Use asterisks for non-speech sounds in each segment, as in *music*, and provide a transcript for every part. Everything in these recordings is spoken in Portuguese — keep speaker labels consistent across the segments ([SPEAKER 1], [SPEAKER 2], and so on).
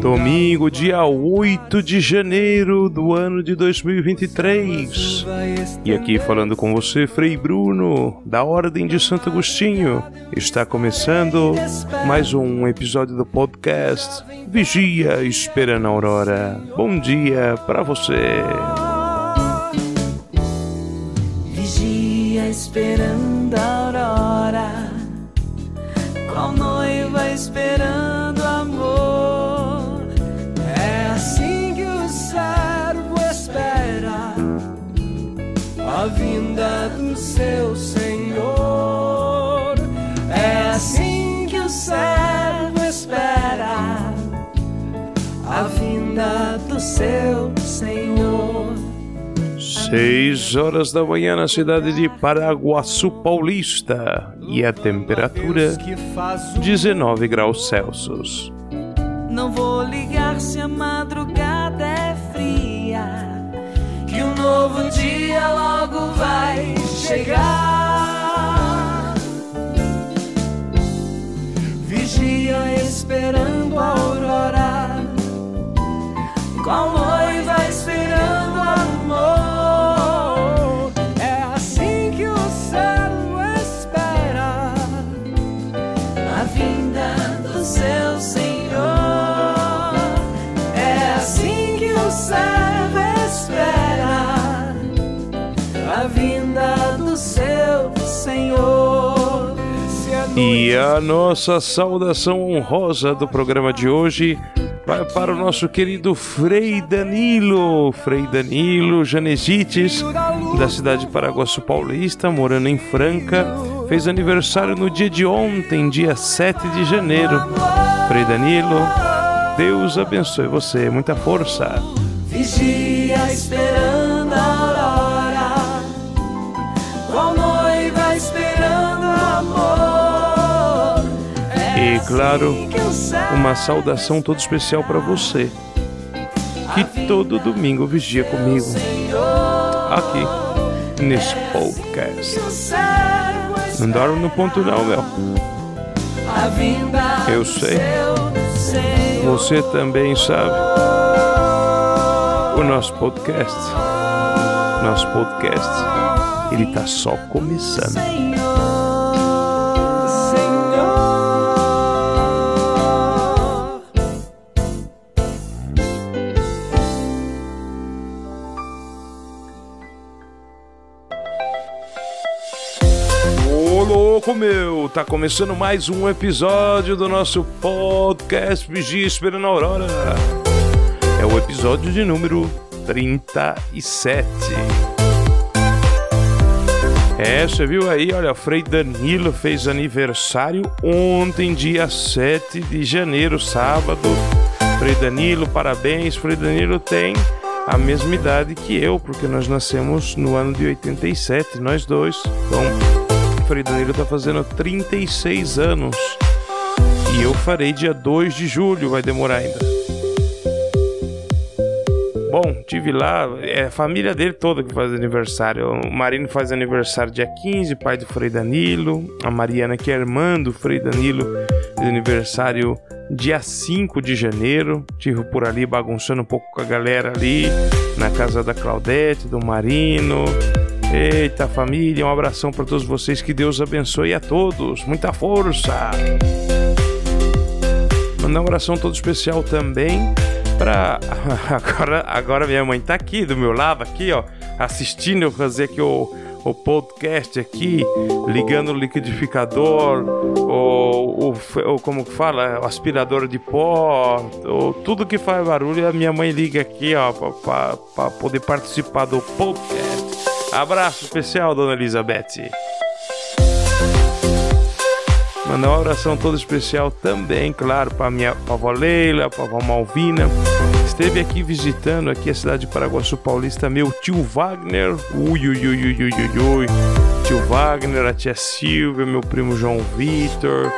[SPEAKER 1] Domingo, dia 8 de janeiro do ano de 2023. E aqui falando com você, Frei Bruno, da Ordem de Santo Agostinho. Está começando mais um episódio do podcast Vigia Esperando a Aurora. Bom dia para você.
[SPEAKER 2] Vigia esperando a aurora, qual noiva esperando seu Senhor. É assim que o servo espera a vinda do seu Senhor.
[SPEAKER 1] Seis horas da manhã na cidade de Paraguaçu Paulista e a temperatura 19 graus Celsius.
[SPEAKER 2] Não vou ligar se a madrugada é novo dia logo vai chegar. Vigia esperando a aurora, qual noiva esperando amor.
[SPEAKER 1] E a nossa saudação honrosa do programa de hoje vai para o nosso querido Frei Danilo, Frei Danilo Janesites, da cidade de Paraguaçu Paulista, morando em Franca, fez aniversário no dia de ontem, dia 7 de janeiro. Frei Danilo, Deus abençoe você, muita força.
[SPEAKER 2] Vigia esperando
[SPEAKER 1] Claro, uma saudação toda especial para você, que todo domingo vigia comigo aqui nesse podcast. Não dorme no ponto não, meu. Eu sei. Você também sabe. O nosso podcast, nosso podcast, ele tá só começando. Meu, tá começando mais um episódio do nosso podcast Vigia Esperando a Aurora. É o episódio de número 37. É, você viu aí, olha, Frei Danilo fez aniversário ontem, dia 7 de janeiro, sábado. Frei Danilo, parabéns. Frei Danilo tem a mesma idade que eu, porque nós nascemos no ano de 87, nós dois. Então, Frei Danilo tá fazendo 36 anos. E eu farei dia 2 de julho, vai demorar ainda. Bom, tive lá, é a família dele toda que faz aniversário. O Marino faz aniversário dia 15, pai do Frei Danilo. A Mariana, que é irmã do Frei Danilo, fez aniversário dia 5 de janeiro. Tive por ali bagunçando um pouco com a galera ali, na casa da Claudete, do Marino. Eita família, um abração para todos vocês, que Deus abençoe a todos, muita força! Mandar um abração todo especial também pra. *laughs* Agora, agora minha mãe tá aqui do meu lado, aqui, ó, assistindo eu fazer aqui o, o podcast aqui, ligando o liquidificador, o, o, o como que fala, aspirador de pó, o, tudo que faz barulho, a minha mãe liga aqui, ó, pra poder participar do podcast. Abraço especial, dona Elizabeth. Mandar uma oração toda especial também, claro, para minha avó Leila, para avó Malvina, esteve aqui visitando aqui a cidade de Paraguaçu Paulista, meu tio Wagner, ui, ui, ui, ui, ui, ui, ui. tio Wagner, a tia Silvia, meu primo João Vitor,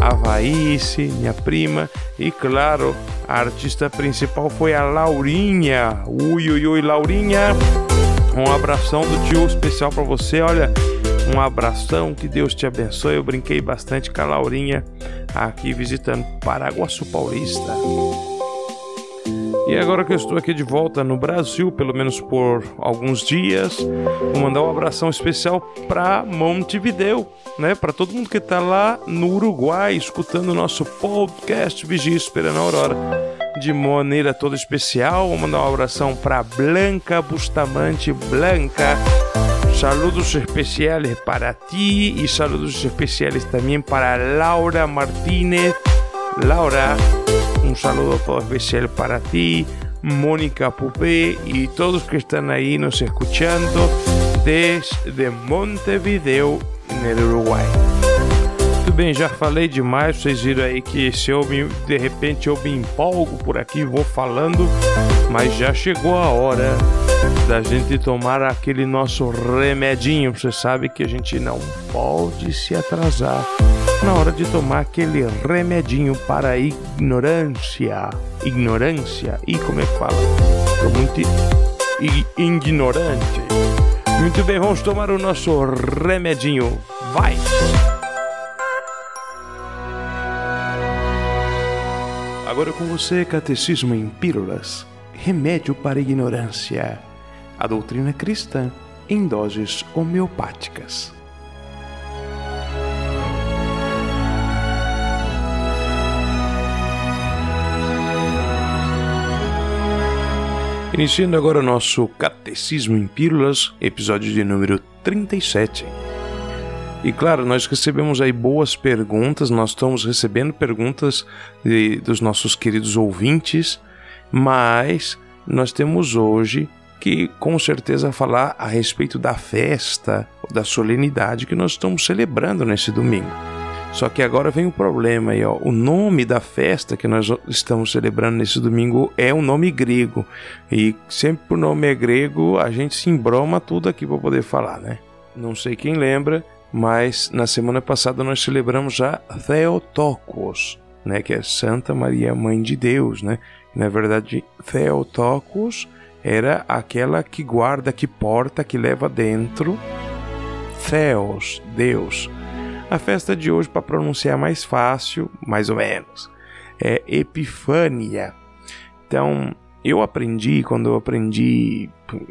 [SPEAKER 1] a Vaíce, minha prima, e claro, a artista principal foi a Laurinha, ui, ui, ui, Laurinha, um abração do tio especial para você, olha, um abração, que Deus te abençoe. Eu brinquei bastante com a Laurinha aqui visitando Paraguaçu Paulista. E agora que eu estou aqui de volta no Brasil, pelo menos por alguns dias, vou mandar um abração especial para Montevideo, né? Para todo mundo que está lá no Uruguai escutando o nosso podcast Vigia Esperando a Aurora de maneira toda especial. Vou mandar um abração para Blanca Bustamante, Blanca. Saludos especiales para ti y saludos especiales también para Laura Martínez. Laura, un saludo todo especial para ti, Mónica Pupé y todos que están ahí nos escuchando desde Montevideo, no Uruguai. Bem, já falei demais, vocês viram aí que se eu me, de repente eu me empolgo por aqui, vou falando, mas já chegou a hora da gente tomar aquele nosso remedinho. Você sabe que a gente não pode se atrasar na hora de tomar aquele remedinho para a ignorância. Ignorância. E como é que fala? Estou muito ignorante. Muito bem, vamos tomar o nosso remedinho. Vai! Agora com você, Catecismo em Pílulas. Remédio para a ignorância. A doutrina cristã em doses homeopáticas. Iniciando agora o nosso Catecismo em Pílulas, episódio de número 37. E claro, nós recebemos aí boas perguntas, nós estamos recebendo perguntas de, dos nossos queridos ouvintes, mas nós temos hoje que com certeza falar a respeito da festa, da solenidade que nós estamos celebrando nesse domingo. Só que agora vem o problema aí, ó. O nome da festa que nós estamos celebrando nesse domingo é um nome grego. E sempre o nome é grego, a gente se embroma tudo aqui para poder falar, né? Não sei quem lembra, mas na semana passada nós celebramos já Theotokos, né, que é Santa Maria Mãe de Deus, né? Na verdade, Theotokos era aquela que guarda, que porta, que leva dentro Theos, Deus. A festa de hoje, para pronunciar mais fácil, mais ou menos, é Epifânia. Então, eu aprendi, quando eu aprendi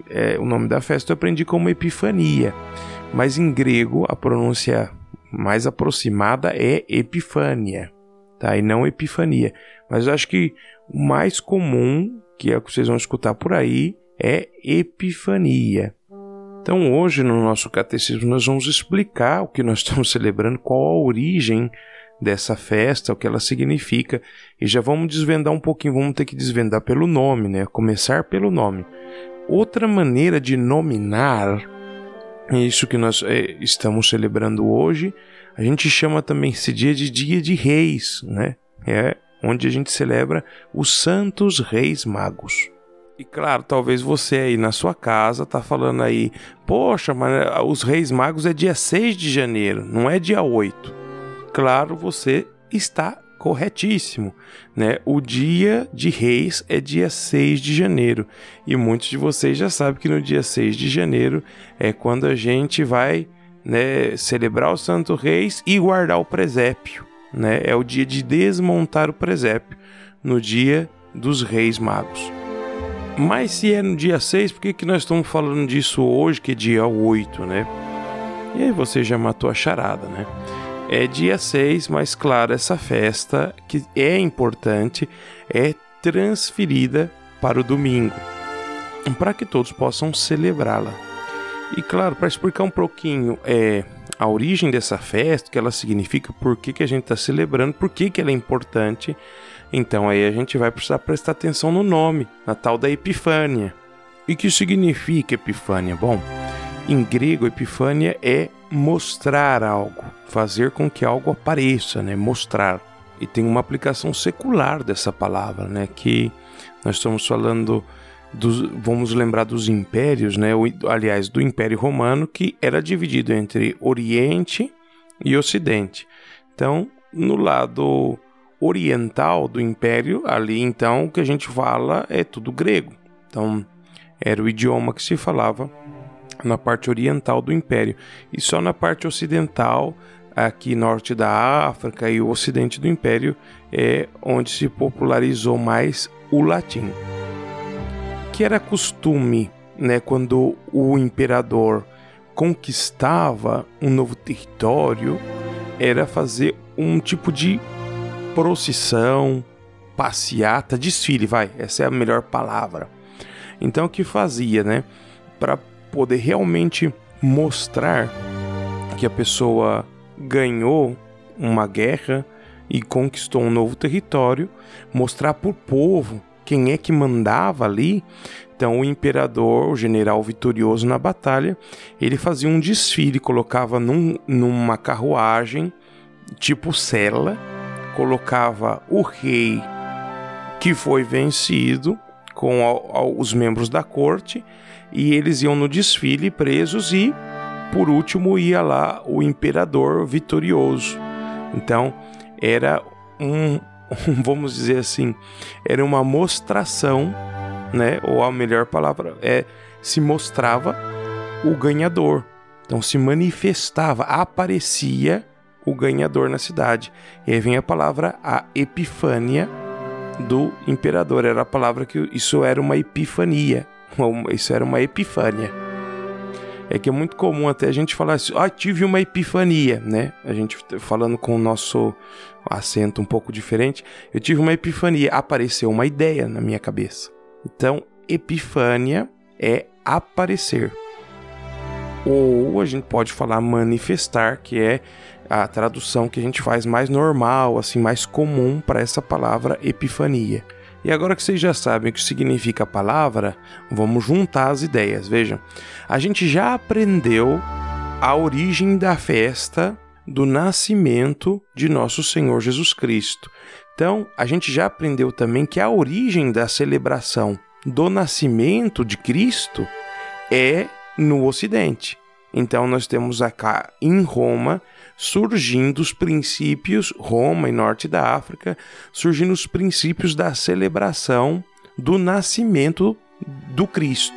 [SPEAKER 1] é, o nome da festa, eu aprendi como Epifania. Mas em grego, a pronúncia mais aproximada é Epifânia, tá? E não Epifania. Mas eu acho que o mais comum, que é o que vocês vão escutar por aí, é Epifania. Então, hoje no nosso catecismo, nós vamos explicar o que nós *laughs* estamos celebrando, qual a origem dessa festa, o que ela significa, e já vamos desvendar um pouquinho, vamos ter que desvendar pelo nome, né? Começar pelo nome. Outra maneira de nominar isso que nós é, estamos celebrando hoje, a gente chama também esse dia de Dia de Reis, né? É onde a gente celebra os Santos Reis Magos. E claro, talvez você aí na sua casa tá falando aí, poxa, mas ah, os Reis Magos é dia 6 de janeiro, não é dia 8. Claro, você está corretíssimo, né? O dia de Reis é dia 6 de janeiro. E muitos de vocês já sabem que no dia 6 de janeiro é quando a gente vai, né, celebrar o Santo Reis e guardar o presépio, né? É o dia de desmontar o presépio, no dia dos Reis Magos. Mas se é no dia 6, por que, que nós estamos falando disso hoje, que é dia 8, né? E aí você já matou a charada, né? É dia 6, mas claro, essa festa, que é importante, é transferida para o domingo, para que todos possam celebrá-la. E claro, para explicar um pouquinho é, a origem dessa festa, o que ela significa, por que, que a gente está celebrando, por que, que ela é importante, então aí a gente vai precisar prestar atenção no nome, na tal da Epifânia. E que significa Epifânia? Bom, em grego, Epifânia é mostrar algo, fazer com que algo apareça, né? Mostrar. e tem uma aplicação secular dessa palavra, né? Que nós estamos falando dos, vamos lembrar dos impérios, né? Aliás, do Império Romano, que era dividido entre Oriente e Ocidente. Então, no lado oriental do Império, ali então o que a gente fala é tudo grego. Então, era o idioma que se falava na parte oriental do Império. E só na parte ocidental, aqui norte da África e o ocidente do Império, é onde se popularizou mais o latim. Que era costume, né, quando o imperador conquistava um novo território, era fazer um tipo de procissão, passeata, desfile, vai, essa é a melhor palavra. Então o que fazia, né, para poder realmente mostrar que a pessoa ganhou uma guerra e conquistou um novo território, mostrar para o povo quem é que mandava ali. Então, o imperador, o general vitorioso na batalha, ele fazia um desfile, colocava num, numa carruagem, tipo cela, colocava o rei que foi vencido com os membros da corte e eles iam no desfile presos e por último ia lá o imperador vitorioso. Então era um, *laughs* vamos dizer assim, era uma mostração, né? Ou a melhor palavra é se mostrava o ganhador. Então se manifestava, aparecia o ganhador na cidade. E aí vem a palavra a epifânia do imperador. Era a palavra que isso era uma epifania. Isso era uma epifânia. É que é muito comum até a gente falar assim, ah, tive uma epifania, né? A gente falando com o nosso acento um pouco diferente, eu tive uma epifania, apareceu uma ideia na minha cabeça. Então, epifânia é aparecer. Ou a gente pode falar manifestar, que é a tradução que a gente faz mais normal, assim, mais comum para essa palavra epifania. E agora que vocês já sabem o que significa a palavra, vamos juntar as ideias. Vejam, a gente já aprendeu a origem da festa do nascimento de nosso Senhor Jesus Cristo. Então, a gente já aprendeu também que a origem da celebração do nascimento de Cristo é no Ocidente. Então, nós temos acá em Roma surgindo os princípios, Roma e norte da África, surgindo os princípios da celebração do nascimento do Cristo.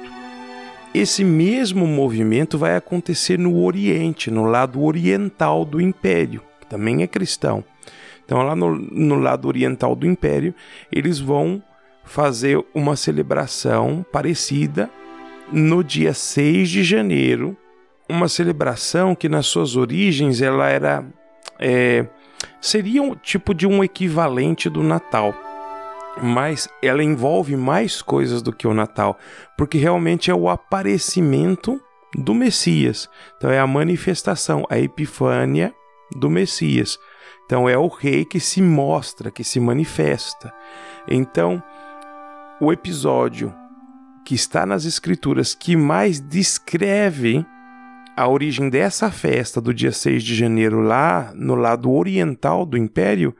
[SPEAKER 1] Esse mesmo movimento vai acontecer no Oriente, no lado oriental do Império, que também é cristão. Então, lá no, no lado oriental do Império, eles vão fazer uma celebração parecida no dia 6 de janeiro uma celebração que nas suas origens ela era é, seria um tipo de um equivalente do Natal, mas ela envolve mais coisas do que o Natal, porque realmente é o aparecimento do Messias. Então é a manifestação, a epifânia do Messias. Então é o rei que se mostra, que se manifesta. Então, o episódio que está nas escrituras que mais descreve a origem dessa festa do dia 6 de janeiro, lá no lado oriental do império,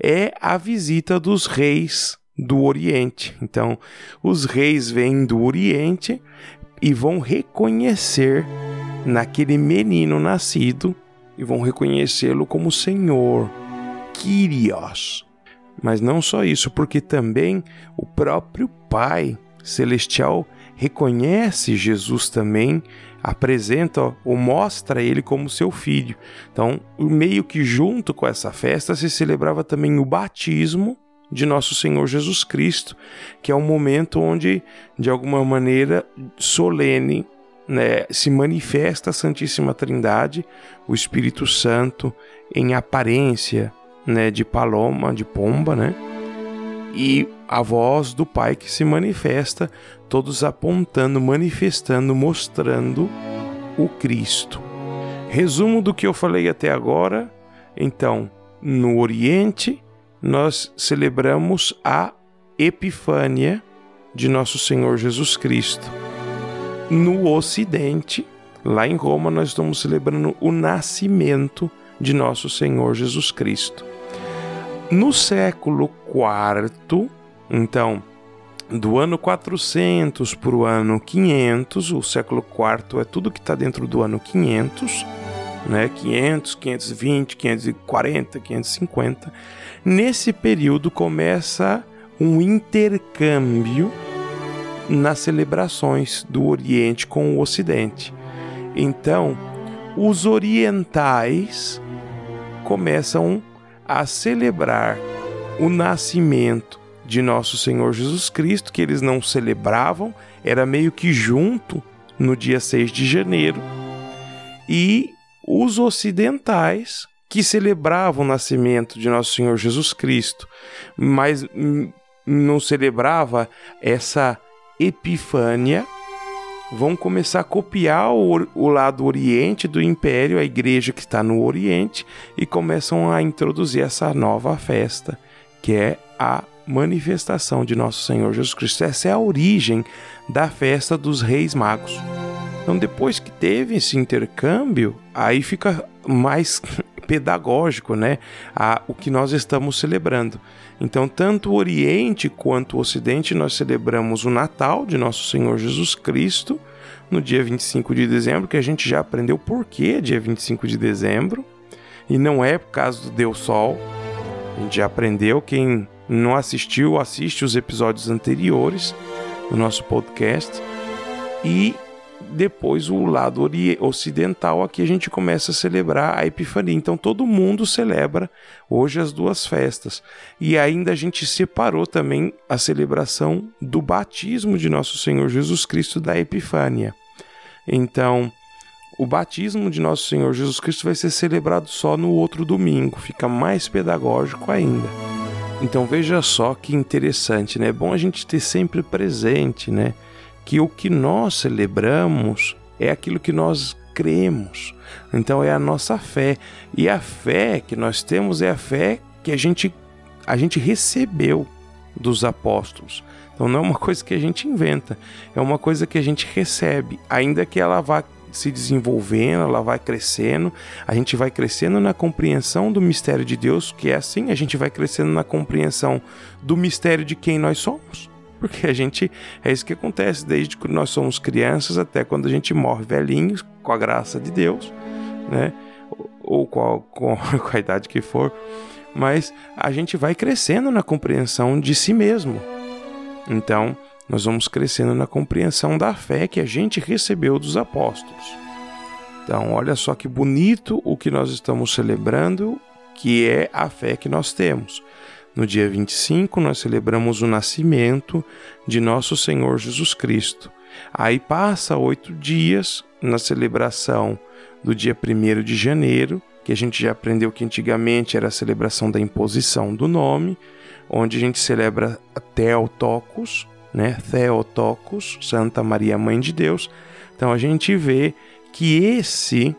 [SPEAKER 1] é a visita dos reis do Oriente. Então, os reis vêm do Oriente e vão reconhecer naquele menino nascido e vão reconhecê-lo como Senhor, Kyrios. Mas não só isso, porque também o próprio Pai Celestial reconhece Jesus também apresenta ou mostra ele como seu filho. Então, meio que junto com essa festa se celebrava também o batismo de nosso Senhor Jesus Cristo, que é um momento onde, de alguma maneira solene, né, se manifesta a Santíssima Trindade, o Espírito Santo, em aparência né, de paloma, de pomba, né? E a voz do Pai que se manifesta todos apontando, manifestando, mostrando o Cristo. Resumo do que eu falei até agora. Então, no Oriente, nós celebramos a Epifânia de nosso Senhor Jesus Cristo. No Ocidente, lá em Roma, nós estamos celebrando o nascimento de nosso Senhor Jesus Cristo. No século IV, então, do ano 400 para o ano 500, o século IV é tudo que está dentro do ano 500, né? 500, 520, 540, 550. Nesse período começa um intercâmbio nas celebrações do Oriente com o Ocidente. Então, os orientais começam a celebrar o nascimento de nosso Senhor Jesus Cristo, que eles não celebravam, era meio que junto no dia 6 de janeiro. E os ocidentais que celebravam o nascimento de nosso Senhor Jesus Cristo, mas não celebrava essa epifânia, vão começar a copiar o, o, lado oriente do império, a igreja que está no oriente, e começam a introduzir essa nova festa, que é a manifestação de nosso Senhor Jesus Cristo. Essa é a origem da festa dos Reis Magos. Então, depois que teve esse intercâmbio, aí fica mais *laughs* pedagógico, né? A, o que nós estamos celebrando. Então, tanto o Oriente quanto o Ocidente, nós celebramos o Natal de nosso Senhor Jesus Cristo no dia 25 de dezembro, que a gente já aprendeu por que dia 25 de dezembro, e não é por causa do Deus Sol. A gente já aprendeu, quem não assistiu, assiste os episódios anteriores do nosso podcast. E depois o lado ocidental aqui a gente começa a celebrar a Epifania. Então todo mundo celebra hoje as duas festas. E ainda a gente separou também a celebração do batismo de nosso Senhor Jesus Cristo da Epifânia. Então, o batismo de nosso Senhor Jesus Cristo vai ser celebrado só no outro domingo, fica mais pedagógico ainda. Então veja só que interessante, né? É bom a gente ter sempre presente, né? que o que nós celebramos é aquilo que nós cremos. Então é a nossa fé. E a fé que nós temos é a fé que a gente a gente recebeu dos apóstolos. Então não é uma coisa que a gente inventa, é uma coisa que a gente recebe, ainda que ela vá se desenvolvendo, ela vai crescendo, a gente vai crescendo na compreensão do mistério de Deus, que é assim, a gente vai crescendo na compreensão do mistério de quem nós somos. Porque a gente. É isso que acontece desde que nós somos crianças até quando a gente morre velhinhos, com a graça de Deus, né? Ou com *laughs* com a idade que for. Mas a gente vai crescendo na compreensão de si mesmo. Então, nós vamos crescendo na compreensão da fé que a gente recebeu dos apóstolos. Então, olha só que bonito o que nós estamos celebrando, que é a fé que nós temos. No dia 25, nós celebramos o nascimento de nosso Senhor Jesus Cristo. Aí passa oito dias na celebração do dia 1 de janeiro, que a gente já aprendeu que antigamente era a celebração da imposição do nome, onde a gente celebra Theotokos, né? Theotokos, Santa Maria Mãe de Deus. Então a gente vê que esse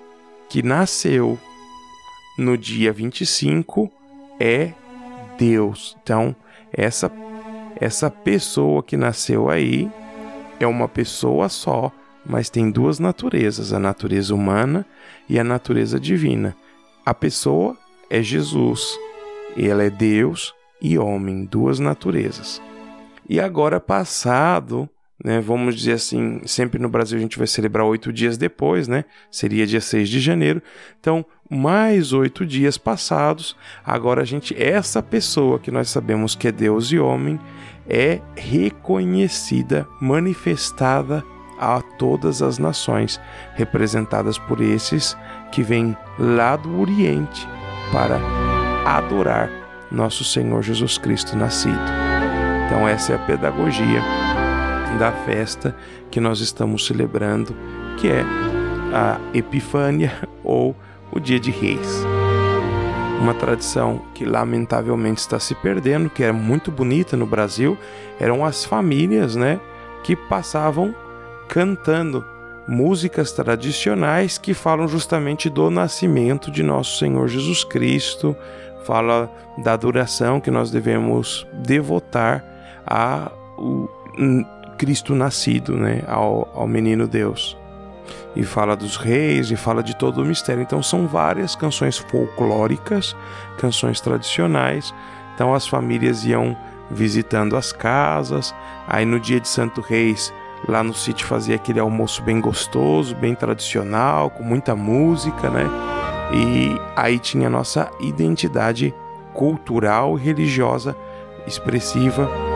[SPEAKER 1] que nasceu no dia 25 é Deus. Então, essa essa pessoa que nasceu aí é uma pessoa só, mas tem duas naturezas, a natureza humana e a natureza divina. A pessoa é Jesus, ela é Deus e homem, duas naturezas. E agora passado né? Vamos dizer assim, sempre no Brasil a gente vai celebrar oito dias depois, né? Seria dia 6 de janeiro. Então, mais oito dias passados, agora a gente, essa pessoa que nós sabemos que é Deus e homem, é reconhecida, manifestada a todas as nações, representadas por esses que vêm lá do Oriente para adorar nosso Senhor Jesus Cristo nascido. Então, essa é a pedagogia da festa que nós estamos celebrando, que é a Epifânia *laughs* ou o Dia de Reis. Uma tradição que lamentavelmente está se perdendo, que era muito bonita no Brasil, eram as famílias, né, que passavam cantando músicas tradicionais que falam justamente do nascimento de nosso Senhor Jesus Cristo, fala da adoração que nós devemos devotar a o Cristo nascido, né, ao, ao menino Deus. E fala dos reis e fala de todo o mistério. Então são várias canções folclóricas, canções tradicionais Então as famílias iam visitando as casas. Aí no dia de Santo Reis, lá no sítio fazia aquele almoço bem gostoso, bem tradicional, com muita música, né? E aí tinha nossa identidade cultural e religiosa expressiva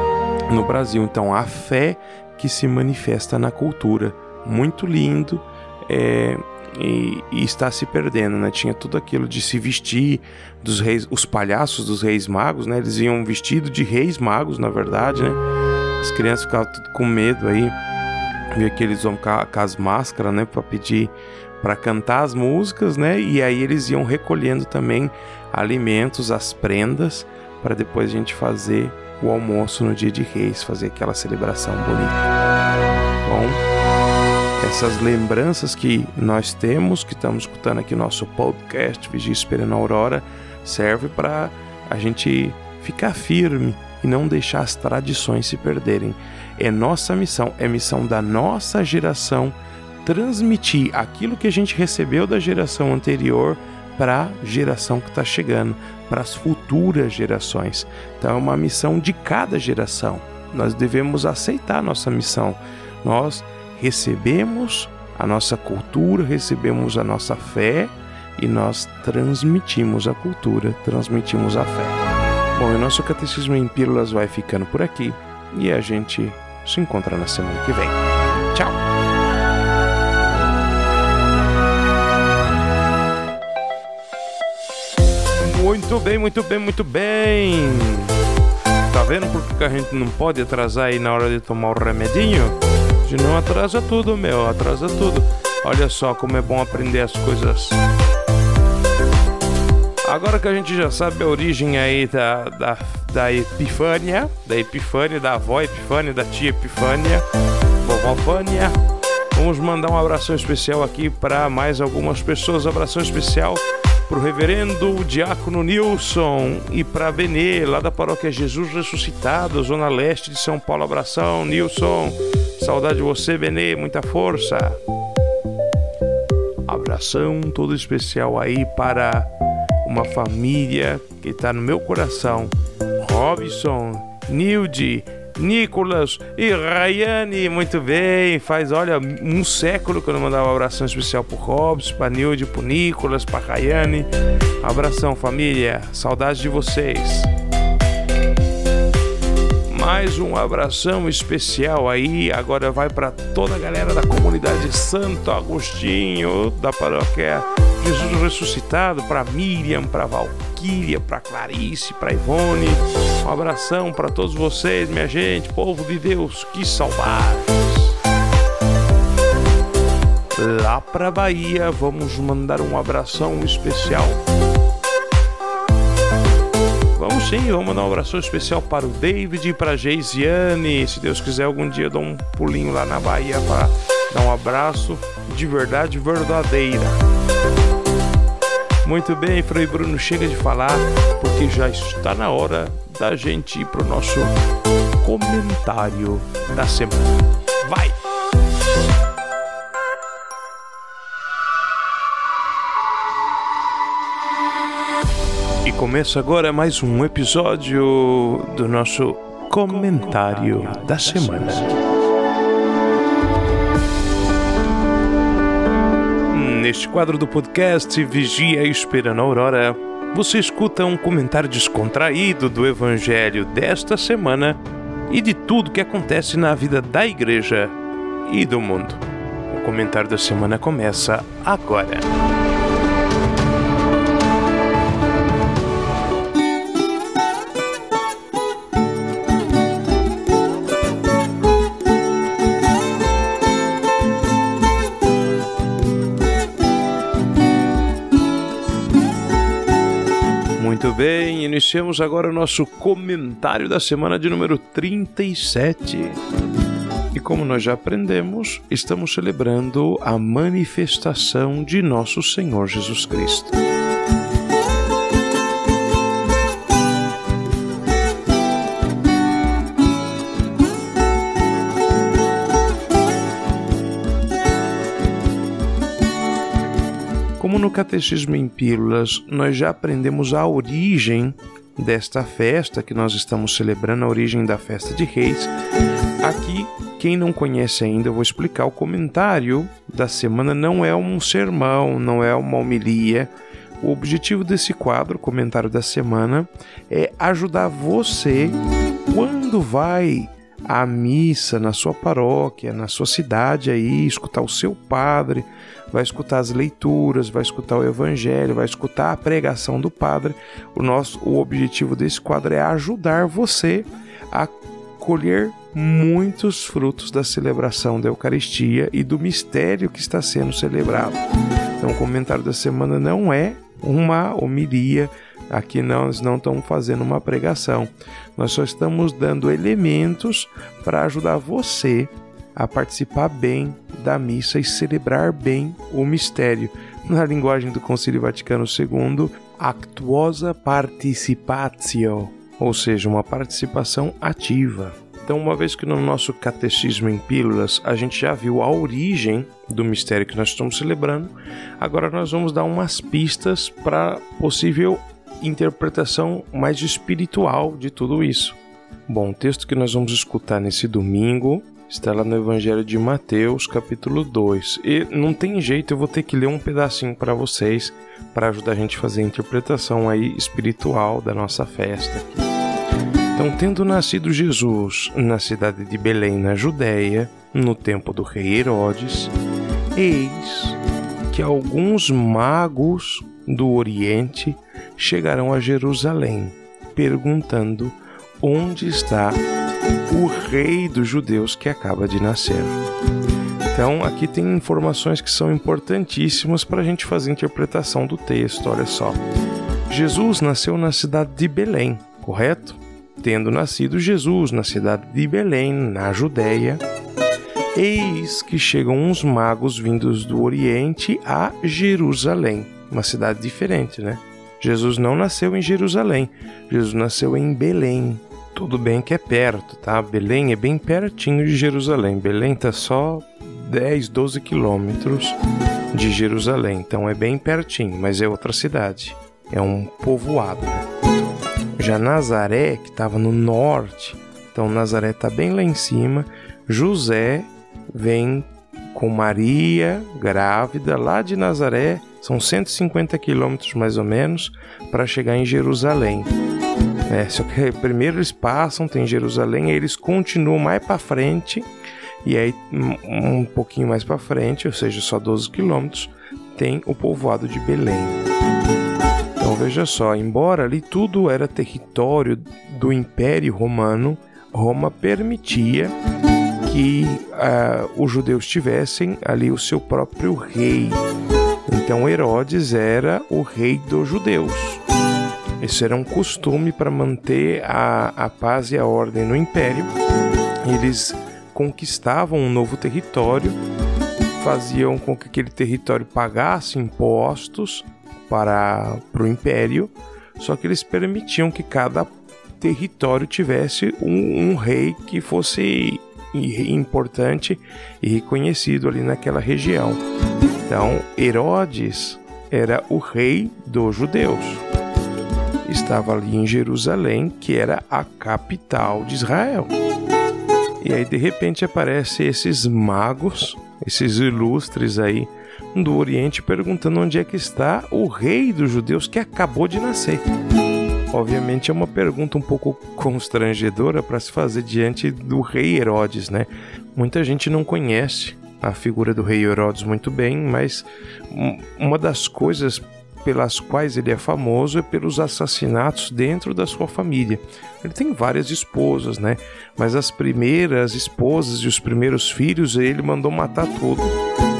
[SPEAKER 1] no Brasil. Então a fé que se manifesta na cultura, muito lindo. É, e, e, está se perdendo, né? Tinha tudo aquilo de se vestir dos reis, os palhaços dos reis magos, né? Eles iam vestido de reis magos, na verdade, né? As crianças ficavam tudo com medo aí, via que eles iam com, com as máscaras, né? Para pedir para cantar as músicas, né? E aí eles iam recolhendo também alimentos, as prendas, para depois a gente fazer o almoço no dia de reis, fazer aquela celebração bonita. Bom, essas lembranças que nós temos, que estamos escutando aqui nosso podcast Vigia Esperando a Aurora, serve para a gente ficar firme e não deixar as tradições se perderem. É nossa missão, é missão da nossa geração transmitir aquilo que a gente recebeu da geração anterior para a geração que está chegando, para as futuras gerações. Então é uma missão de cada geração. Nós devemos aceitar nossa missão. Nós recebemos a nossa cultura, recebemos a nossa fé e nós transmitimos a cultura, transmitimos a fé. Bom, o nosso Catecismo em Pílulas vai ficando por aqui e a gente se encontra na semana que vem. Tchau! Muito bem, muito bem, muito bem! Tá vendo por que a gente não pode atrasar aí na hora de tomar o remedinho? De não atrasa tudo, meu, atrasa tudo. Olha só como é bom aprender as coisas. Agora que a gente já sabe a origem aí da, da, da Epifânia, da Epifânia, da avó Epifânia, da tia Epifânia, vovó Fânia, vamos mandar um abração especial aqui para mais algumas pessoas. Abração especial para o reverendo diácono Nilson e para Benê, lá da paróquia Jesus Ressuscitado, Zona Leste de São Paulo. Abração, Nilson. Saudade de você, Benê, muita força. Abração todo especial aí para uma família que está no meu coração. Robson, Nilde, Nicolas e Rayane, muito bem. Faz, olha, um século que eu não mandava um abração especial pro Robson, pra Nilde, pro Nicolas, pra Rayane. Abração, família. Saudade de vocês mais um abração especial aí. Agora vai para toda a galera da comunidade Santo Agostinho, da paróquia Jesus Ressuscitado, para Miriam, para Valquíria, para Clarice, para Ivone. Um abração para todos vocês, minha gente, povo de Deus, que saudades. Lá para Bahia, vamos mandar um abração especial Vamos sim, vamos mandar um abraço especial para o David e para a Geisiane. Se Deus quiser, algum dia eu dou um pulinho lá na Bahia para dar um abraço de verdade verdadeira. Muito bem, Frei Bruno, chega de falar, porque já está na hora da gente ir para o nosso comentário da semana. Vai! começa agora mais um episódio do nosso comentário da semana. Neste quadro do podcast Vigia Esperando a Aurora, você escuta um comentário descontraído do Evangelho desta semana e de tudo que acontece na vida da igreja e do mundo. O comentário da semana começa agora. Iniciamos agora o nosso comentário da semana de número 37. E como nós já aprendemos, estamos celebrando a manifestação de nosso Senhor Jesus Cristo. Como no Catecismo em Pílulas, nós já aprendemos a origem desta festa que nós estamos celebrando, a origem da festa de Reis. Aqui, quem não conhece ainda, eu vou explicar. O comentário da semana não é um sermão, não é uma homilia. O objetivo desse quadro, comentário da semana, é ajudar você quando vai à missa na sua paróquia, na sua cidade aí, escutar o seu padre, vai escutar as leituras, vai escutar o evangelho, vai escutar a pregação do padre. O nosso o objetivo desse quadro é ajudar você a colher muitos frutos da celebração da Eucaristia e do mistério que está sendo celebrado. Então, o comentário da semana não é uma homilia, aqui nós não estamos fazendo uma pregação, nós só estamos dando elementos para ajudar você a participar bem da missa e celebrar bem o mistério. Na linguagem do Concílio Vaticano II, actuosa participatio, ou seja, uma participação ativa. Então, uma vez que no nosso catecismo em pílulas a gente já viu a origem do mistério que nós estamos celebrando, agora nós vamos dar umas pistas para possível interpretação mais espiritual de tudo isso. Bom, o texto que nós vamos escutar nesse domingo Está lá no Evangelho de Mateus, capítulo 2. E não tem jeito, eu vou ter que ler um pedacinho para vocês para ajudar a gente a fazer a interpretação aí espiritual da nossa festa. Então, tendo nascido Jesus na cidade de Belém, na Judéia, no tempo do rei Herodes, eis que alguns magos do Oriente chegaram a Jerusalém, perguntando onde está o rei dos judeus que acaba de nascer. Então, aqui tem informações que são importantíssimas para a gente fazer a interpretação do texto. Olha só. Jesus nasceu na cidade de Belém, correto? Tendo nascido Jesus na cidade de Belém, na Judéia, eis que chegam uns magos vindos do Oriente a Jerusalém, uma cidade diferente, né? Jesus não nasceu em Jerusalém, Jesus nasceu em Belém, tudo bem que é perto, tá? Belém é bem pertinho de Jerusalém. Belém tá só 10, 12 quilômetros de Jerusalém, então é bem pertinho, mas é outra cidade. É um povoado. Né? Já Nazaré, que estava no norte, então Nazaré está bem lá em cima. José vem com Maria, grávida, lá de Nazaré, são 150 quilômetros mais ou menos, para chegar em Jerusalém. É, só que *laughs* primeiro eles passam, tem Jerusalém, aí eles continuam mais para frente, e aí um, pouquinho mais para frente, ou seja, só 12 quilômetros, tem o povoado de Belém. Então veja só, embora ali tudo era território do Império Romano, Roma permitia que uh, os judeus tivessem ali o seu próprio rei. Então Herodes era o rei dos judeus. Isso era um costume para manter a, a paz e a ordem no império. Eles conquistavam um novo território, faziam com que aquele território pagasse impostos para, para o império, só que eles permitiam que cada território tivesse um, um rei que fosse importante e reconhecido ali naquela região. Então, Herodes era o rei dos judeus estava ali em Jerusalém, que era a capital de Israel. E aí de repente aparecem esses magos, esses ilustres aí do Oriente perguntando onde é que está o rei dos judeus que acabou de nascer. Obviamente é uma pergunta um pouco constrangedora para se fazer diante do rei Herodes, né? Muita gente não conhece a figura do rei Herodes muito bem, mas uma das coisas pelas quais ele é famoso é pelos assassinatos dentro da sua família. Ele tem várias esposas, né? Mas as primeiras esposas e os primeiros filhos ele mandou matar tudo,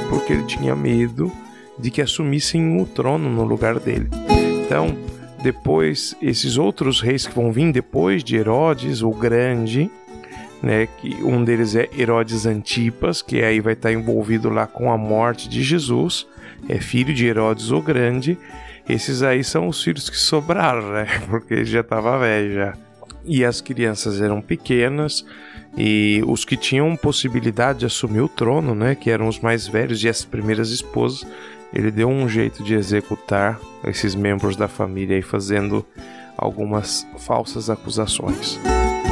[SPEAKER 1] porque ele tinha medo de que assumissem o trono no lugar dele. Então, depois esses outros reis que vão vir depois de Herodes o Grande, né, que um deles é Herodes Antipas, que aí vai estar envolvido lá com a morte de Jesus é filho de Herodes o Grande. Esses aí são os filhos que sobraram, né? *laughs* Porque ele já estava velho já. E as crianças eram pequenas e os que tinham possibilidade de assumir o trono, né, que eram os mais velhos e as primeiras esposas, ele deu um jeito de executar esses membros da família aí fazendo algumas falsas acusações.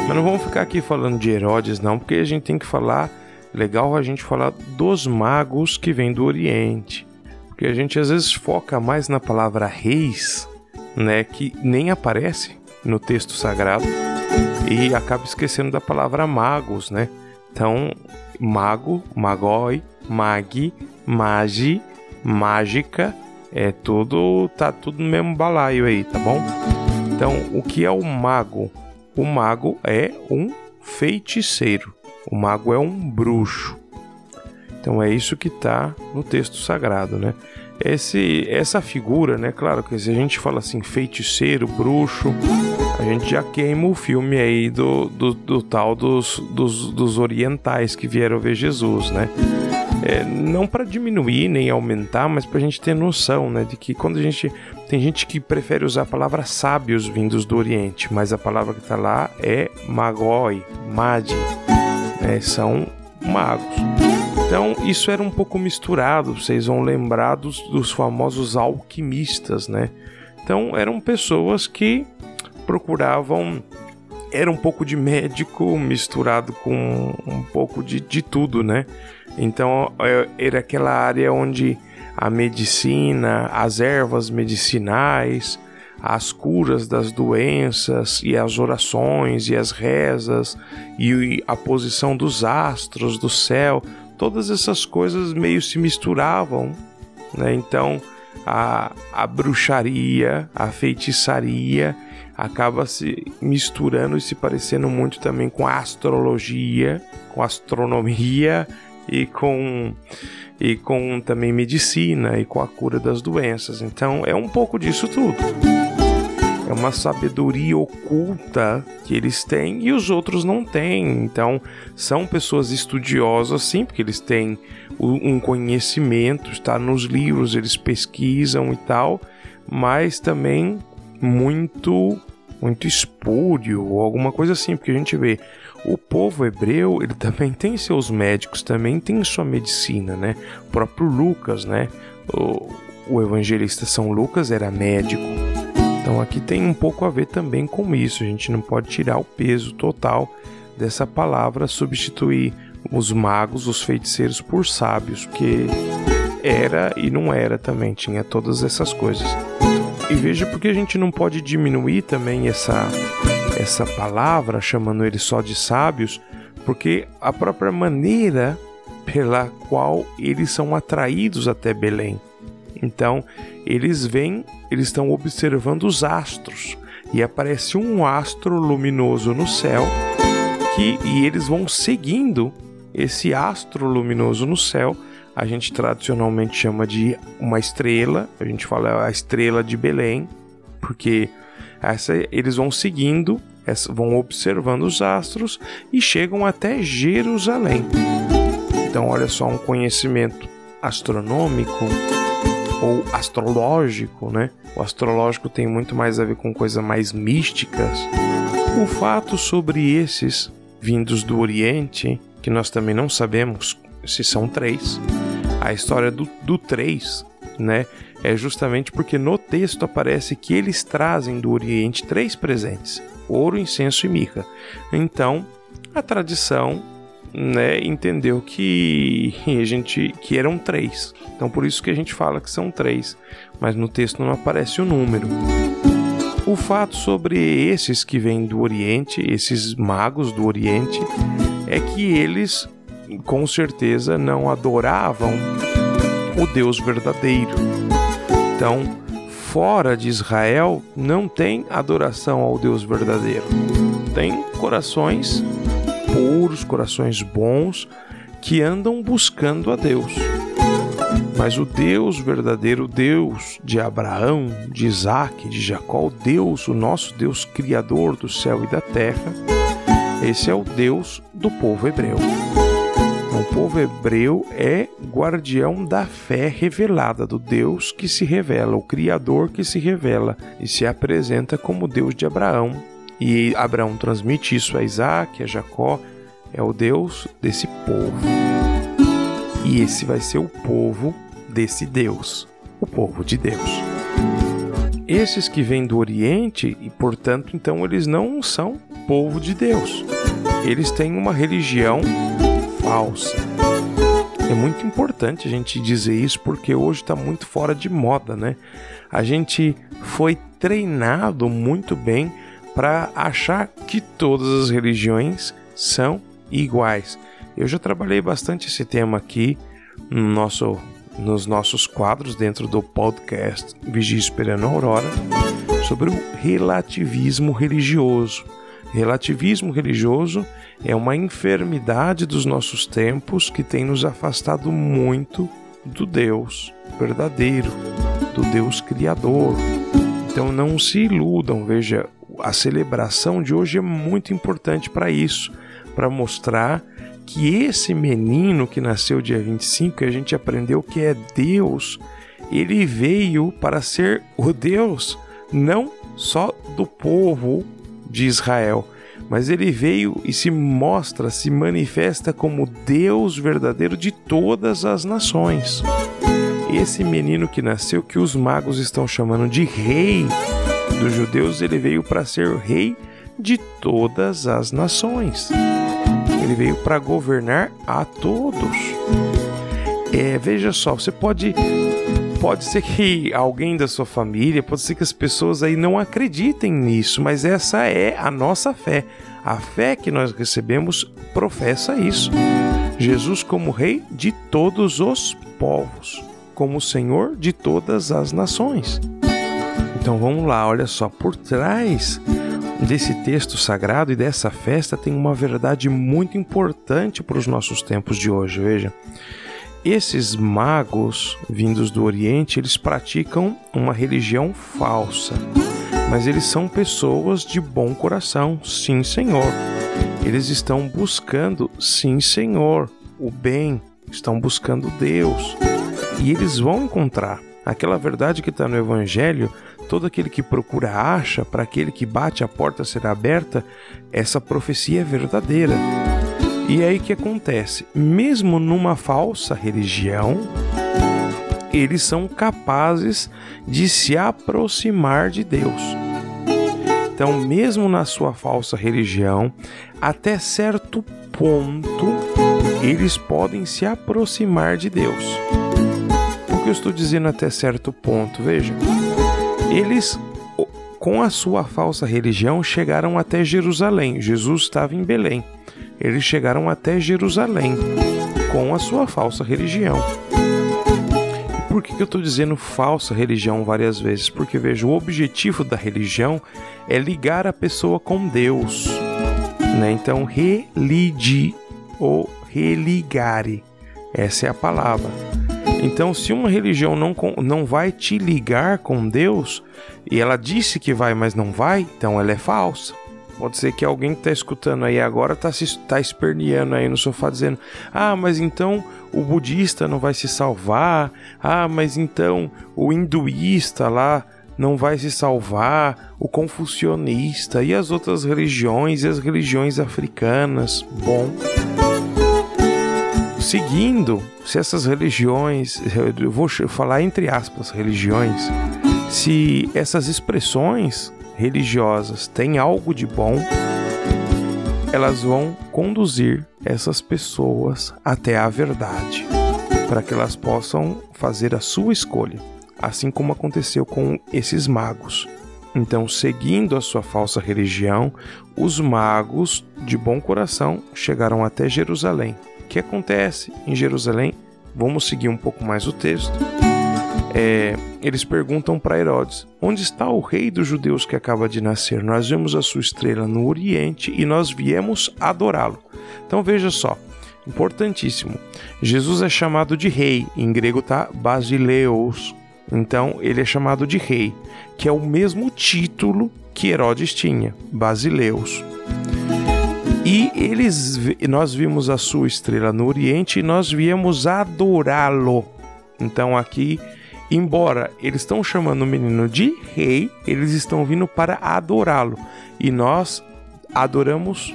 [SPEAKER 1] Mas não vamos ficar aqui falando de Herodes, não, porque a gente tem que falar. Legal a gente falar dos magos que vêm do Oriente. Porque a gente às vezes foca mais na palavra reis, né, que nem aparece no texto sagrado, e acaba esquecendo da palavra magos, né? Então, mago, magoi, magi, magi, mágica, é tudo, tá tudo no mesmo balaio aí, tá bom? Então, o que é o mago? O mago é um feiticeiro. O mago é um bruxo. Então é isso que está no texto sagrado, né? Esse, essa figura, né? Claro que se a gente fala assim, feiticeiro, bruxo, a gente já queima o filme aí do, do, do tal dos, dos, dos orientais que vieram ver Jesus, né? É, não para diminuir nem aumentar, mas para a gente ter noção, né, de que quando a gente tem gente que prefere usar a palavra sábios vindos do Oriente, mas a palavra que está lá é magoi, magi, né, são magos. Então isso era um pouco misturado, vocês vão lembrar dos, dos famosos alquimistas, né? Então eram pessoas que procuravam era um pouco de médico misturado com um pouco de, de tudo, né? Então é, era aquela área onde a medicina, as ervas medicinais, as curas das doenças e as orações e as rezas e a posição dos astros do céu, todas essas coisas meio se misturavam, né? Então a, a bruxaria, a feitiçaria acaba se misturando e se parecendo muito também com a astrologia, com a astronomia e com e com também medicina e com a cura das doenças. Então é um pouco disso tudo. É uma sabedoria oculta que eles têm e os outros não têm. Então são pessoas estudiosas, sim, porque eles têm um conhecimento, está nos livros, eles pesquisam e tal, mas também muito muito espúrio ou alguma coisa assim, porque a gente vê o povo hebreu, ele também tem seus médicos, também tem sua medicina, né? O próprio Lucas, né? O, o evangelista São Lucas era médico. Então aqui tem um pouco a ver também com isso. A gente não pode tirar o peso total dessa palavra, substituir os magos, os feiticeiros por sábios, porque era e não era também, tinha todas essas coisas. E veja porque a gente não pode diminuir também essa essa palavra, chamando eles só de sábios, porque a própria maneira pela qual eles são atraídos até Belém. Então, eles vêm, eles estão observando os astros e aparece um astro luminoso no céu que e eles vão seguindo esse astro luminoso no céu. A gente tradicionalmente chama de uma estrela, a gente fala a estrela de Belém, porque essa, eles vão seguindo, vão observando os astros e chegam até Jerusalém. Então, olha só, um conhecimento astronômico ou astrológico, né? O astrológico tem muito mais a ver com coisas mais místicas. O fato sobre esses vindos do Oriente, que nós também não sabemos se são três, a história do, do três, né? É justamente porque no texto aparece que eles trazem do Oriente três presentes: ouro, incenso e mirra. Então, a tradição né, entendeu que *laughs* a gente que eram três. Então, por isso que a gente fala que são três, mas no texto não aparece o número. O fato sobre esses que vêm do Oriente, esses magos do Oriente, é que eles com certeza não adoravam o Deus verdadeiro então, fora de Israel não tem adoração ao Deus verdadeiro. Tem corações puros, corações bons que andam buscando a Deus. Mas o Deus verdadeiro, Deus de Abraão, de Isaac, de Jacó, Deus, o nosso Deus criador do céu e da terra, esse é o Deus do povo hebreu. Povo hebreu é guardião da fé revelada, do Deus que se revela, o Criador que se revela e se apresenta como Deus de Abraão. E Abraão transmite isso a Isaac, a Jacó, é o Deus desse povo. E esse vai ser o povo desse Deus, o povo de Deus. esses que vêm do Oriente e, portanto, então eles não são povo de Deus. Eles têm uma religião falsa. É muito importante a gente dizer isso porque hoje está muito fora de moda, né? A gente foi treinado muito bem para achar que todas as religiões são iguais. Eu já trabalhei bastante esse tema aqui no nosso, nos nossos quadros dentro do podcast Vigia Esperando a Aurora sobre o relativismo religioso. Relativismo religioso é uma enfermidade dos nossos tempos que tem nos afastado muito do Deus verdadeiro, do Deus Criador. Então não se iludam, veja, a celebração de hoje é muito importante para isso, para mostrar que esse menino que nasceu dia 25, que a gente aprendeu que é Deus, ele veio para ser o Deus não só do povo de Israel, mas ele veio e se mostra, se manifesta como Deus verdadeiro de todas as nações. Esse menino que nasceu, que os magos estão chamando de rei dos judeus, ele veio para ser o rei de todas as nações. Ele veio para governar a todos. É, veja só, você pode pode ser que alguém da sua família, pode ser que as pessoas aí não acreditem nisso, mas essa é a nossa fé. A fé que nós recebemos professa isso. Jesus como rei de todos os povos, como Senhor de todas as nações. Então vamos lá, olha só, por trás desse texto sagrado e dessa festa tem uma verdade muito importante para os nossos tempos de hoje, veja. Esses magos vindos do Oriente, eles praticam uma religião falsa, mas eles são pessoas de bom coração, sim, Senhor. Eles estão buscando, sim, Senhor, o bem, estão buscando Deus. E eles vão encontrar aquela verdade que está no Evangelho todo aquele que procura acha, para aquele que bate a porta será aberta, essa profecia é verdadeira. E aí que acontece? Mesmo numa falsa religião, eles são capazes de se aproximar de Deus. Então, mesmo na sua falsa religião, até certo ponto, eles podem se aproximar de Deus. Por que eu estou dizendo até certo ponto? Veja, eles, com a sua falsa religião, chegaram até Jerusalém. Jesus estava em Belém. Eles chegaram até Jerusalém com a sua falsa religião. Por que, eu estou dizendo falsa religião várias vezes? Porque veja, o objetivo da religião é ligar a pessoa com Deus. Né? Então, religi ou religare. Essa é a palavra. Então, se uma religião não, não vai te ligar com Deus, e ela disse que vai, mas não vai, então ela é falsa. Pode ser que alguém que está escutando aí agora está tá esperneando aí no sofá dizendo: Ah, mas então o budista não vai se salvar. Ah, mas então o hinduísta lá não vai se salvar. O confucionista e as outras religiões e as religiões africanas. Bom seguindo, se essas religiões, eu vou falar entre aspas, religiões, se essas expressões religiosas têm algo de bom, elas vão conduzir essas pessoas até a verdade, para que elas possam fazer a sua escolha, assim como aconteceu com esses magos. Então, seguindo a sua falsa religião, os magos de bom coração chegaram até Jerusalém que acontece em Jerusalém? Vamos seguir um pouco mais o texto. É, eles perguntam para Herodes: Onde está o rei dos judeus que acaba de nascer? Nós vemos a sua estrela no Oriente e nós viemos adorá-lo. Então veja só, importantíssimo. Jesus é chamado de rei, em grego tá basileus. Então ele é chamado de rei, que é o mesmo título que Herodes tinha, basileus. E eles, nós vimos a sua estrela no Oriente e nós viemos adorá-lo. Então aqui, embora eles estão chamando o menino de rei, eles estão vindo para adorá-lo. E nós adoramos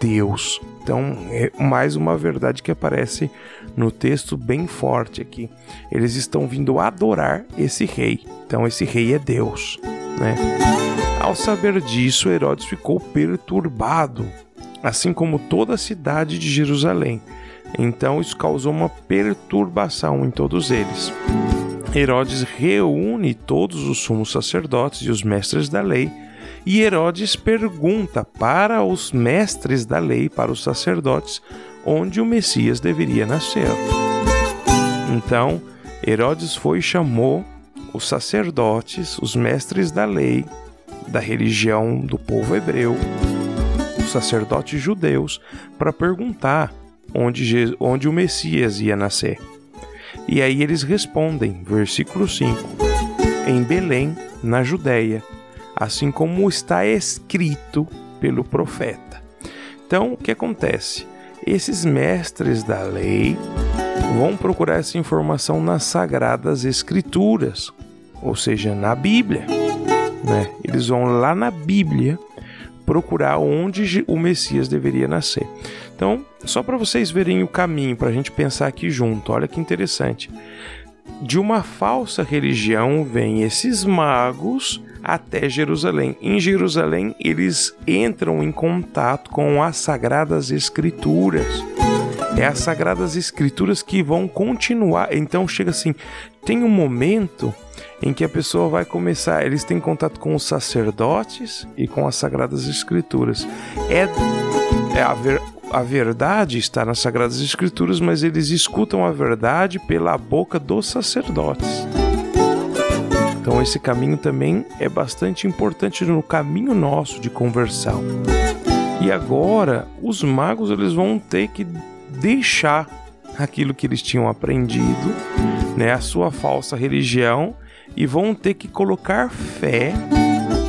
[SPEAKER 1] Deus. Então, é mais uma verdade que aparece no texto bem forte aqui. Eles estão vindo adorar esse rei. Então, esse rei é Deus, né? Ao saber disso, Herodes ficou perturbado, assim como toda a cidade de Jerusalém. Então, isso causou uma perturbação em todos eles. Herodes reúne todos os sumos sacerdotes e os mestres da lei e Herodes pergunta para os mestres da lei, para os sacerdotes, onde o Messias deveria nascer. Então, Herodes foi e chamou os sacerdotes, os mestres da lei, da religião do povo hebreu, os sacerdotes judeus, para perguntar onde, onde o Messias ia nascer. E aí eles respondem, versículo 5: Em Belém, na Judéia, assim como está escrito pelo profeta. Então, o que acontece? Esses mestres da lei vão procurar essa informação nas sagradas escrituras, ou seja, na Bíblia. Né? Eles vão lá na Bíblia procurar onde o Messias deveria nascer. Então, só para vocês verem o caminho, para a gente pensar aqui junto, olha que interessante. De uma falsa religião vêm esses magos até Jerusalém. Em Jerusalém, eles entram em contato com as Sagradas Escrituras. É as Sagradas Escrituras que vão continuar. Então chega assim, tem um momento em que a pessoa vai começar, eles têm contato com os sacerdotes e com as Sagradas Escrituras. É, é a, ver, a verdade está nas Sagradas Escrituras, mas eles escutam a verdade pela boca dos sacerdotes. Então esse caminho também é bastante importante no caminho nosso de conversão. E agora os magos eles vão ter que deixar aquilo que eles tinham aprendido, né, a sua falsa religião e vão ter que colocar fé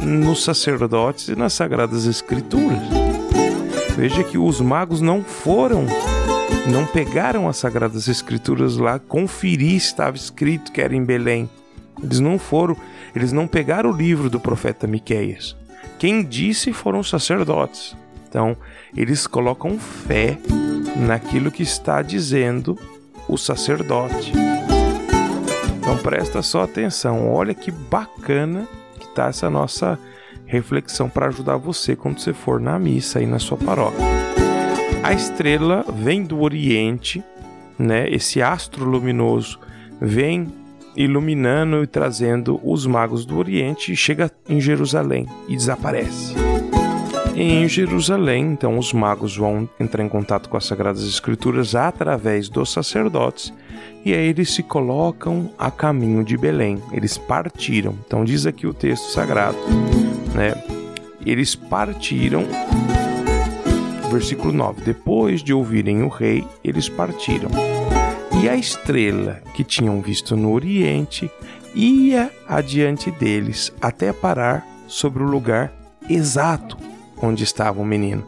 [SPEAKER 1] nos sacerdotes e nas sagradas escrituras. Veja que os magos não foram não pegaram as sagradas escrituras lá, conferir estava escrito que era em Belém. Eles não foram, eles não pegaram o livro do profeta Miqueias. Quem disse foram os sacerdotes. Então, eles colocam fé naquilo que está dizendo o sacerdote. Então, presta só atenção. Olha que bacana que está essa nossa reflexão para ajudar você quando você for na missa aí na sua paróquia. A estrela vem do Oriente, né? Esse astro luminoso vem iluminando e trazendo os magos do Oriente e chega em Jerusalém e desaparece. Em Jerusalém, então, os magos vão entrar em contato com as Sagradas Escrituras através dos sacerdotes e aí eles se colocam a caminho de Belém. Eles partiram. Então, diz aqui o texto sagrado, né? Eles partiram. Versículo 9: Depois de ouvirem o rei, eles partiram e a estrela que tinham visto no Oriente ia adiante deles até parar sobre o lugar exato onde estava o menino.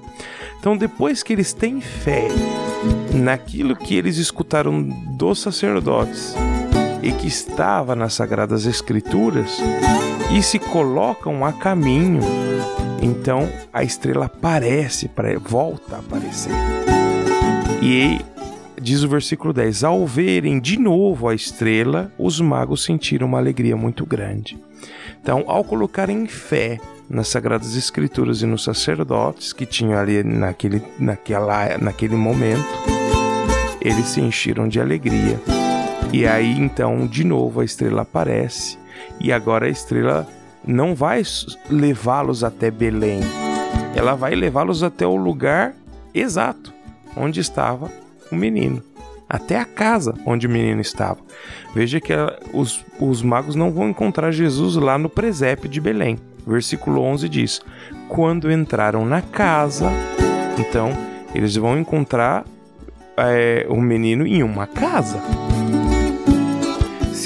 [SPEAKER 1] Então, depois que eles têm fé naquilo que eles escutaram dos sacerdotes e que estava nas Sagradas Escrituras e se colocam a caminho, então a estrela aparece, volta a aparecer. E Diz o versículo 10: Ao verem de novo a estrela, os magos sentiram uma alegria muito grande. Então, ao colocarem fé nas Sagradas Escrituras e nos sacerdotes que tinham ali naquele, naquela, naquele momento, eles se encheram de alegria. E aí então, de novo, a estrela aparece, e agora a estrela não vai levá-los até Belém, ela vai levá-los até o lugar exato onde estava o menino, até a casa onde o menino estava. Veja que os, os magos não vão encontrar Jesus lá no presépio de Belém. Versículo 11 diz: Quando entraram na casa, então eles vão encontrar é, o menino em uma casa.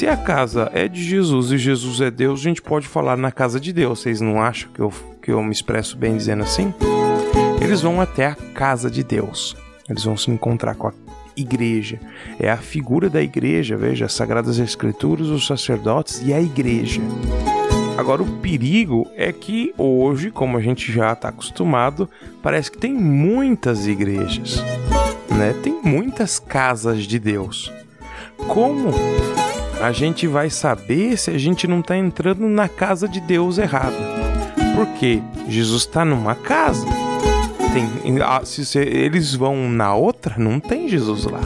[SPEAKER 1] Se a casa é de Jesus e Jesus é Deus, a gente pode falar na casa de Deus. Vocês não acham que eu, que eu me expresso bem dizendo assim? Eles vão até a casa de Deus. Eles vão se encontrar com a igreja. É a figura da igreja, veja, as Sagradas Escrituras, os sacerdotes e a igreja. Agora, o perigo é que hoje, como a gente já está acostumado, parece que tem muitas igrejas, né? Tem muitas casas de Deus. Como a gente vai saber se a gente não está entrando na casa de Deus errada? Porque Jesus está numa casa. Tem, se eles vão na outra, não tem Jesus lá.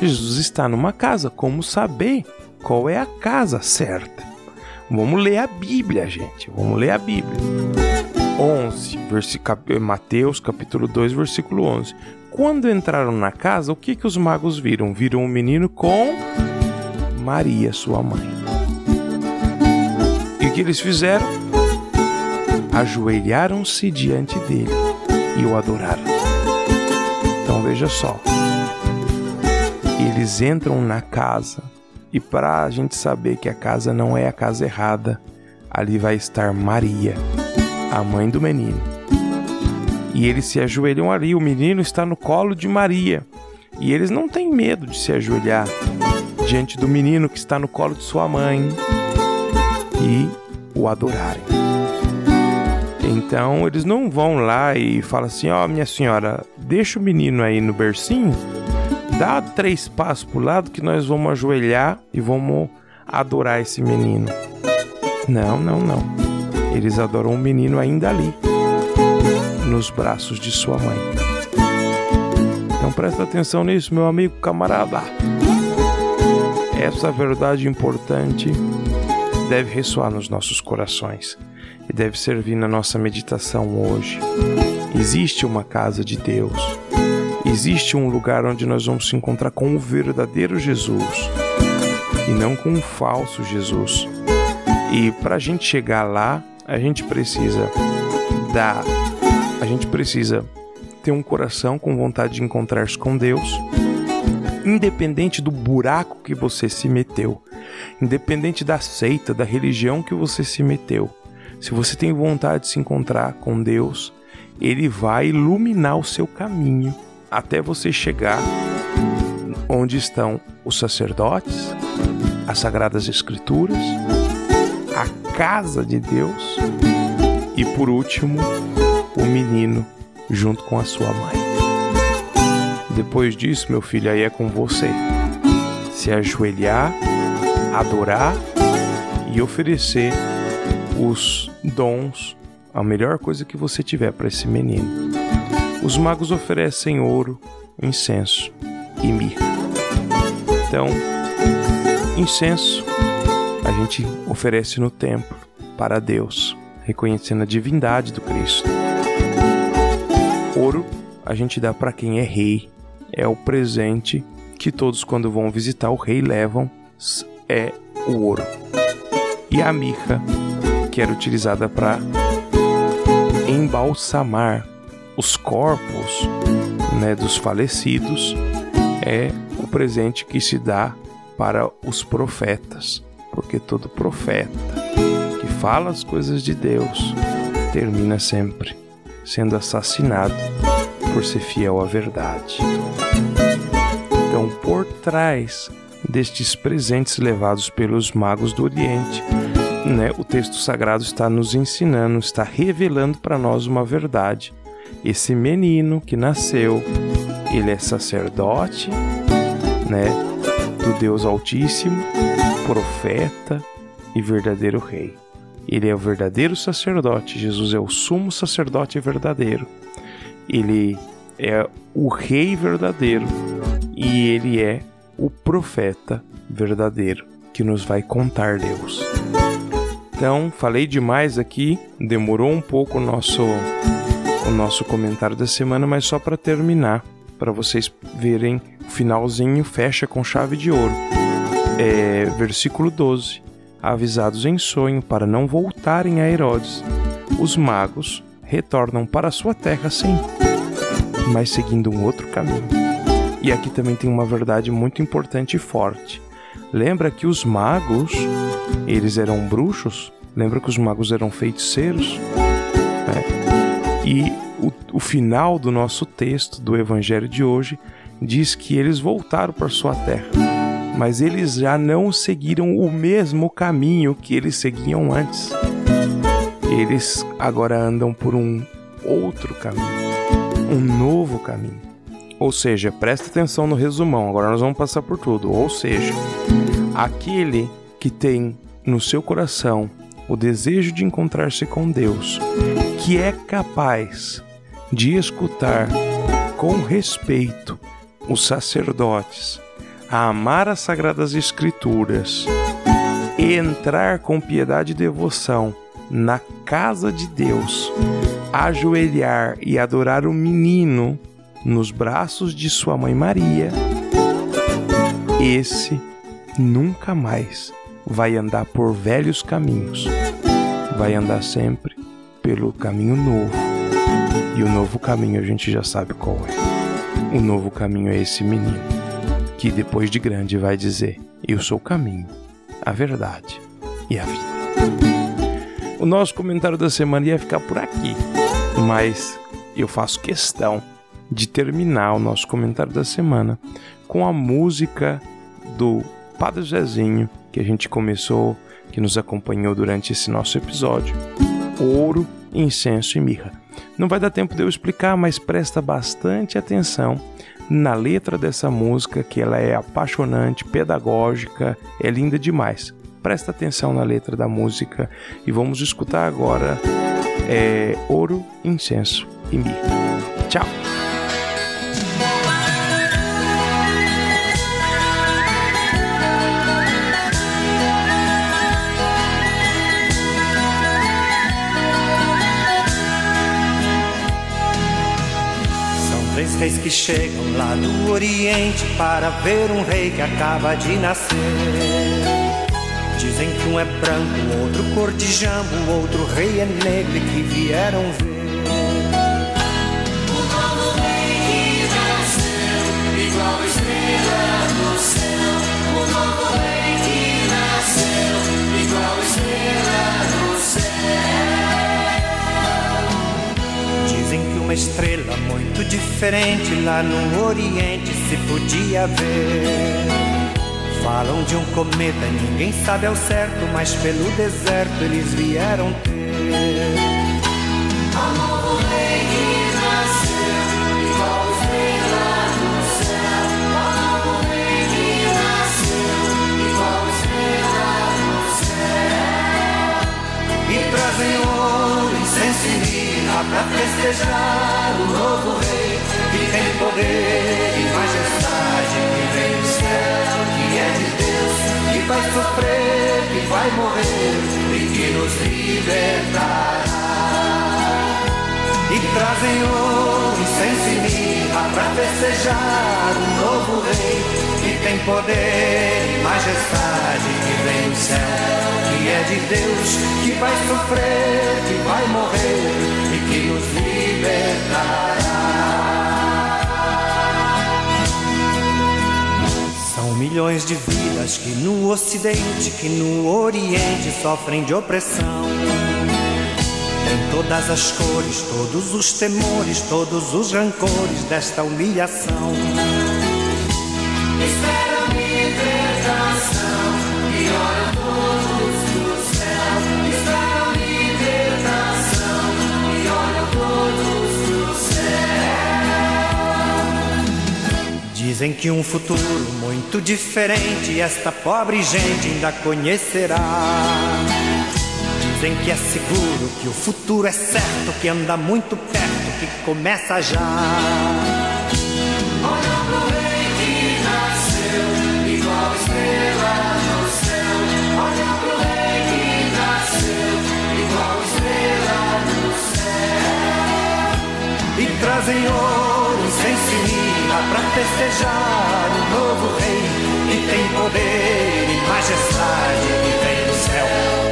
[SPEAKER 1] Jesus está numa casa. Como saber qual é a casa certa? Vamos ler a Bíblia, gente. Vamos ler a Bíblia. 11, versículo, Mateus capítulo 2, versículo 11. Quando entraram na casa, o que, que os magos viram? Viram um menino com Maria, sua mãe. E o que eles fizeram? Ajoelharam-se diante dele e o adoraram. Então veja só. Eles entram na casa e para a gente saber que a casa não é a casa errada, ali vai estar Maria, a mãe do menino. E eles se ajoelham ali, o menino está no colo de Maria. E eles não têm medo de se ajoelhar diante do menino que está no colo de sua mãe e o adorarem. Então eles não vão lá e falam assim: Ó, oh, minha senhora, deixa o menino aí no bercinho dá três passos para o lado que nós vamos ajoelhar e vamos adorar esse menino. Não, não, não. Eles adoram o menino ainda ali, nos braços de sua mãe. Então presta atenção nisso, meu amigo camarada. Essa verdade importante deve ressoar nos nossos corações e deve servir na nossa meditação hoje. Existe uma casa de Deus Existe um lugar onde nós vamos se encontrar com o verdadeiro Jesus e não com um falso Jesus. E para a gente chegar lá, a gente precisa dar, a gente precisa ter um coração com vontade de encontrar-se com Deus, independente do buraco que você se meteu, independente da seita, da religião que você se meteu. Se você tem vontade de se encontrar com Deus, ele vai iluminar o seu caminho até você chegar onde estão os sacerdotes, as sagradas escrituras, a casa de Deus e por último, o menino junto com a sua mãe. Depois disso, meu filho, aí é com você. Se ajoelhar, adorar e oferecer os dons, a melhor coisa que você tiver para esse menino. Os magos oferecem ouro, incenso e mirra. Então, incenso a gente oferece no templo para Deus, reconhecendo a divindade do Cristo. Ouro a gente dá para quem é rei, é o presente que todos quando vão visitar o rei levam é o ouro. E a mirra, que era utilizada para embalsamar os corpos né, dos falecidos é o presente que se dá para os profetas, porque todo profeta que fala as coisas de Deus termina sempre sendo assassinado por ser fiel à verdade. Então, por trás destes presentes levados pelos magos do Oriente, né, o texto sagrado está nos ensinando, está revelando para nós uma verdade esse menino que nasceu, ele é sacerdote, né, do Deus Altíssimo, profeta e verdadeiro rei. Ele é o verdadeiro sacerdote, Jesus é o sumo sacerdote verdadeiro. Ele é o rei verdadeiro e ele é o profeta verdadeiro que nos vai contar Deus. Então, falei demais aqui, demorou um pouco o nosso o nosso comentário da semana, mas só para terminar, para vocês verem o finalzinho fecha com chave de ouro. É, versículo 12. Avisados em sonho para não voltarem a Herodes, os magos retornam para sua terra sim, mas seguindo um outro caminho. E aqui também tem uma verdade muito importante e forte. Lembra que os magos, eles eram bruxos? Lembra que os magos eram feiticeiros? E o, o final do nosso texto do Evangelho de hoje diz que eles voltaram para sua terra, mas eles já não seguiram o mesmo caminho que eles seguiam antes. Eles agora andam por um outro caminho, um novo caminho. Ou seja, presta atenção no resumão, agora nós vamos passar por tudo. Ou seja, aquele que tem no seu coração o desejo de encontrar-se com Deus, que é capaz de escutar com respeito os sacerdotes, a amar as sagradas escrituras e entrar com piedade e devoção na casa de Deus, ajoelhar e adorar o menino nos braços de sua mãe Maria, esse nunca mais vai andar por velhos caminhos, vai andar sempre pelo caminho novo. E o novo caminho a gente já sabe qual é. O novo caminho é esse menino, que depois de grande vai dizer: Eu sou o caminho, a verdade e a vida. O nosso comentário da semana ia ficar por aqui, mas eu faço questão de terminar o nosso comentário da semana com a música do Padre Zezinho que a gente começou, que nos acompanhou durante esse nosso episódio. Ouro, incenso e mirra. Não vai dar tempo de eu explicar, mas presta bastante atenção na letra dessa música, que ela é apaixonante, pedagógica, é linda demais. Presta atenção na letra da música e vamos escutar agora é, Ouro, Incenso e Mirra. Tchau!
[SPEAKER 3] Reis que chegam lá do Oriente para ver um rei que acaba de nascer. Dizem que um é branco, outro cor de jambo, outro rei é negro e que vieram ver. Uma estrela muito diferente lá no Oriente se podia ver. Falam de um cometa, ninguém sabe ao certo, mas pelo deserto eles vieram ter.
[SPEAKER 2] Novo rei que nasceu,
[SPEAKER 3] festejar o novo rei que tem poder e majestade, que vem do céu, que é de Deus, que vai sofrer, que vai morrer e que nos libertará. E trazem ouro, incenso e mirra pra festejar o novo rei tem poder e majestade, que vem do céu, que é de Deus, que vai sofrer, que vai morrer que nos libertará. São milhões de vidas que no Ocidente, que no Oriente sofrem de opressão. Tem todas as cores, todos os temores, todos os rancores desta humilhação. Dizem que um futuro muito diferente esta pobre gente ainda conhecerá. Dizem que é seguro, que o futuro é certo, que anda muito perto, que começa já. Trazem ouro, incenso para festejar o novo rei que tem poder e majestade que vem do céu,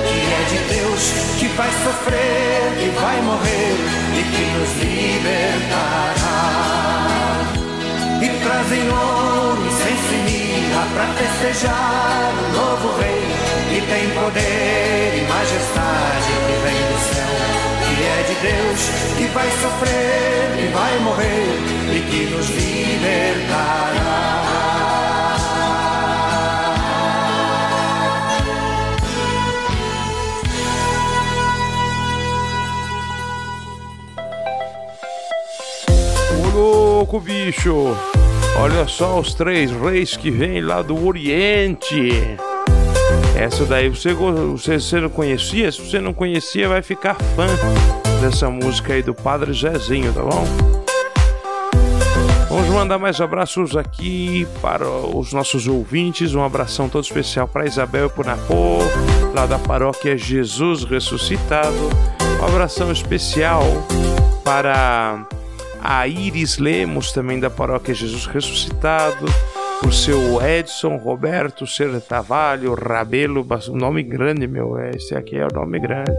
[SPEAKER 3] que é de Deus, que vai sofrer, que vai morrer e que nos libertará. E trazem ouro, incenso e terra para festejar o novo rei que tem poder e majestade que vem do céu, que é de Deus, que vai sofrer e vai morrer e que nos libertará.
[SPEAKER 1] Louco, bicho! Olha só os três reis que vêm lá do Oriente. Essa daí você, você, você não conhecia? Se você não conhecia, vai ficar fã dessa música aí do Padre Zezinho, tá bom? Vamos mandar mais abraços aqui para os nossos ouvintes. Um abração todo especial para Isabel e para Napô, lá da paróquia Jesus Ressuscitado. Um abração especial para a Iris Lemos, também da paróquia Jesus Ressuscitado, o seu Edson Roberto Sertavalho Rabelo, um nome grande, meu, esse aqui é o nome grande.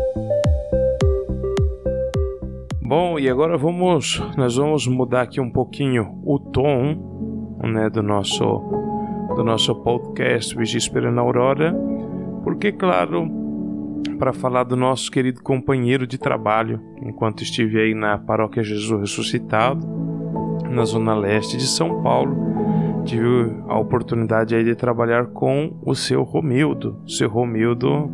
[SPEAKER 1] Bom, e agora vamos, nós vamos mudar aqui um pouquinho o tom, né, do nosso do nosso podcast Vigia Esperando a Aurora, porque claro, para falar do nosso querido companheiro de trabalho, enquanto estive aí na Paróquia Jesus Ressuscitado, na zona leste de São Paulo. Tive a oportunidade aí de trabalhar com o seu Romildo. O seu Romildo,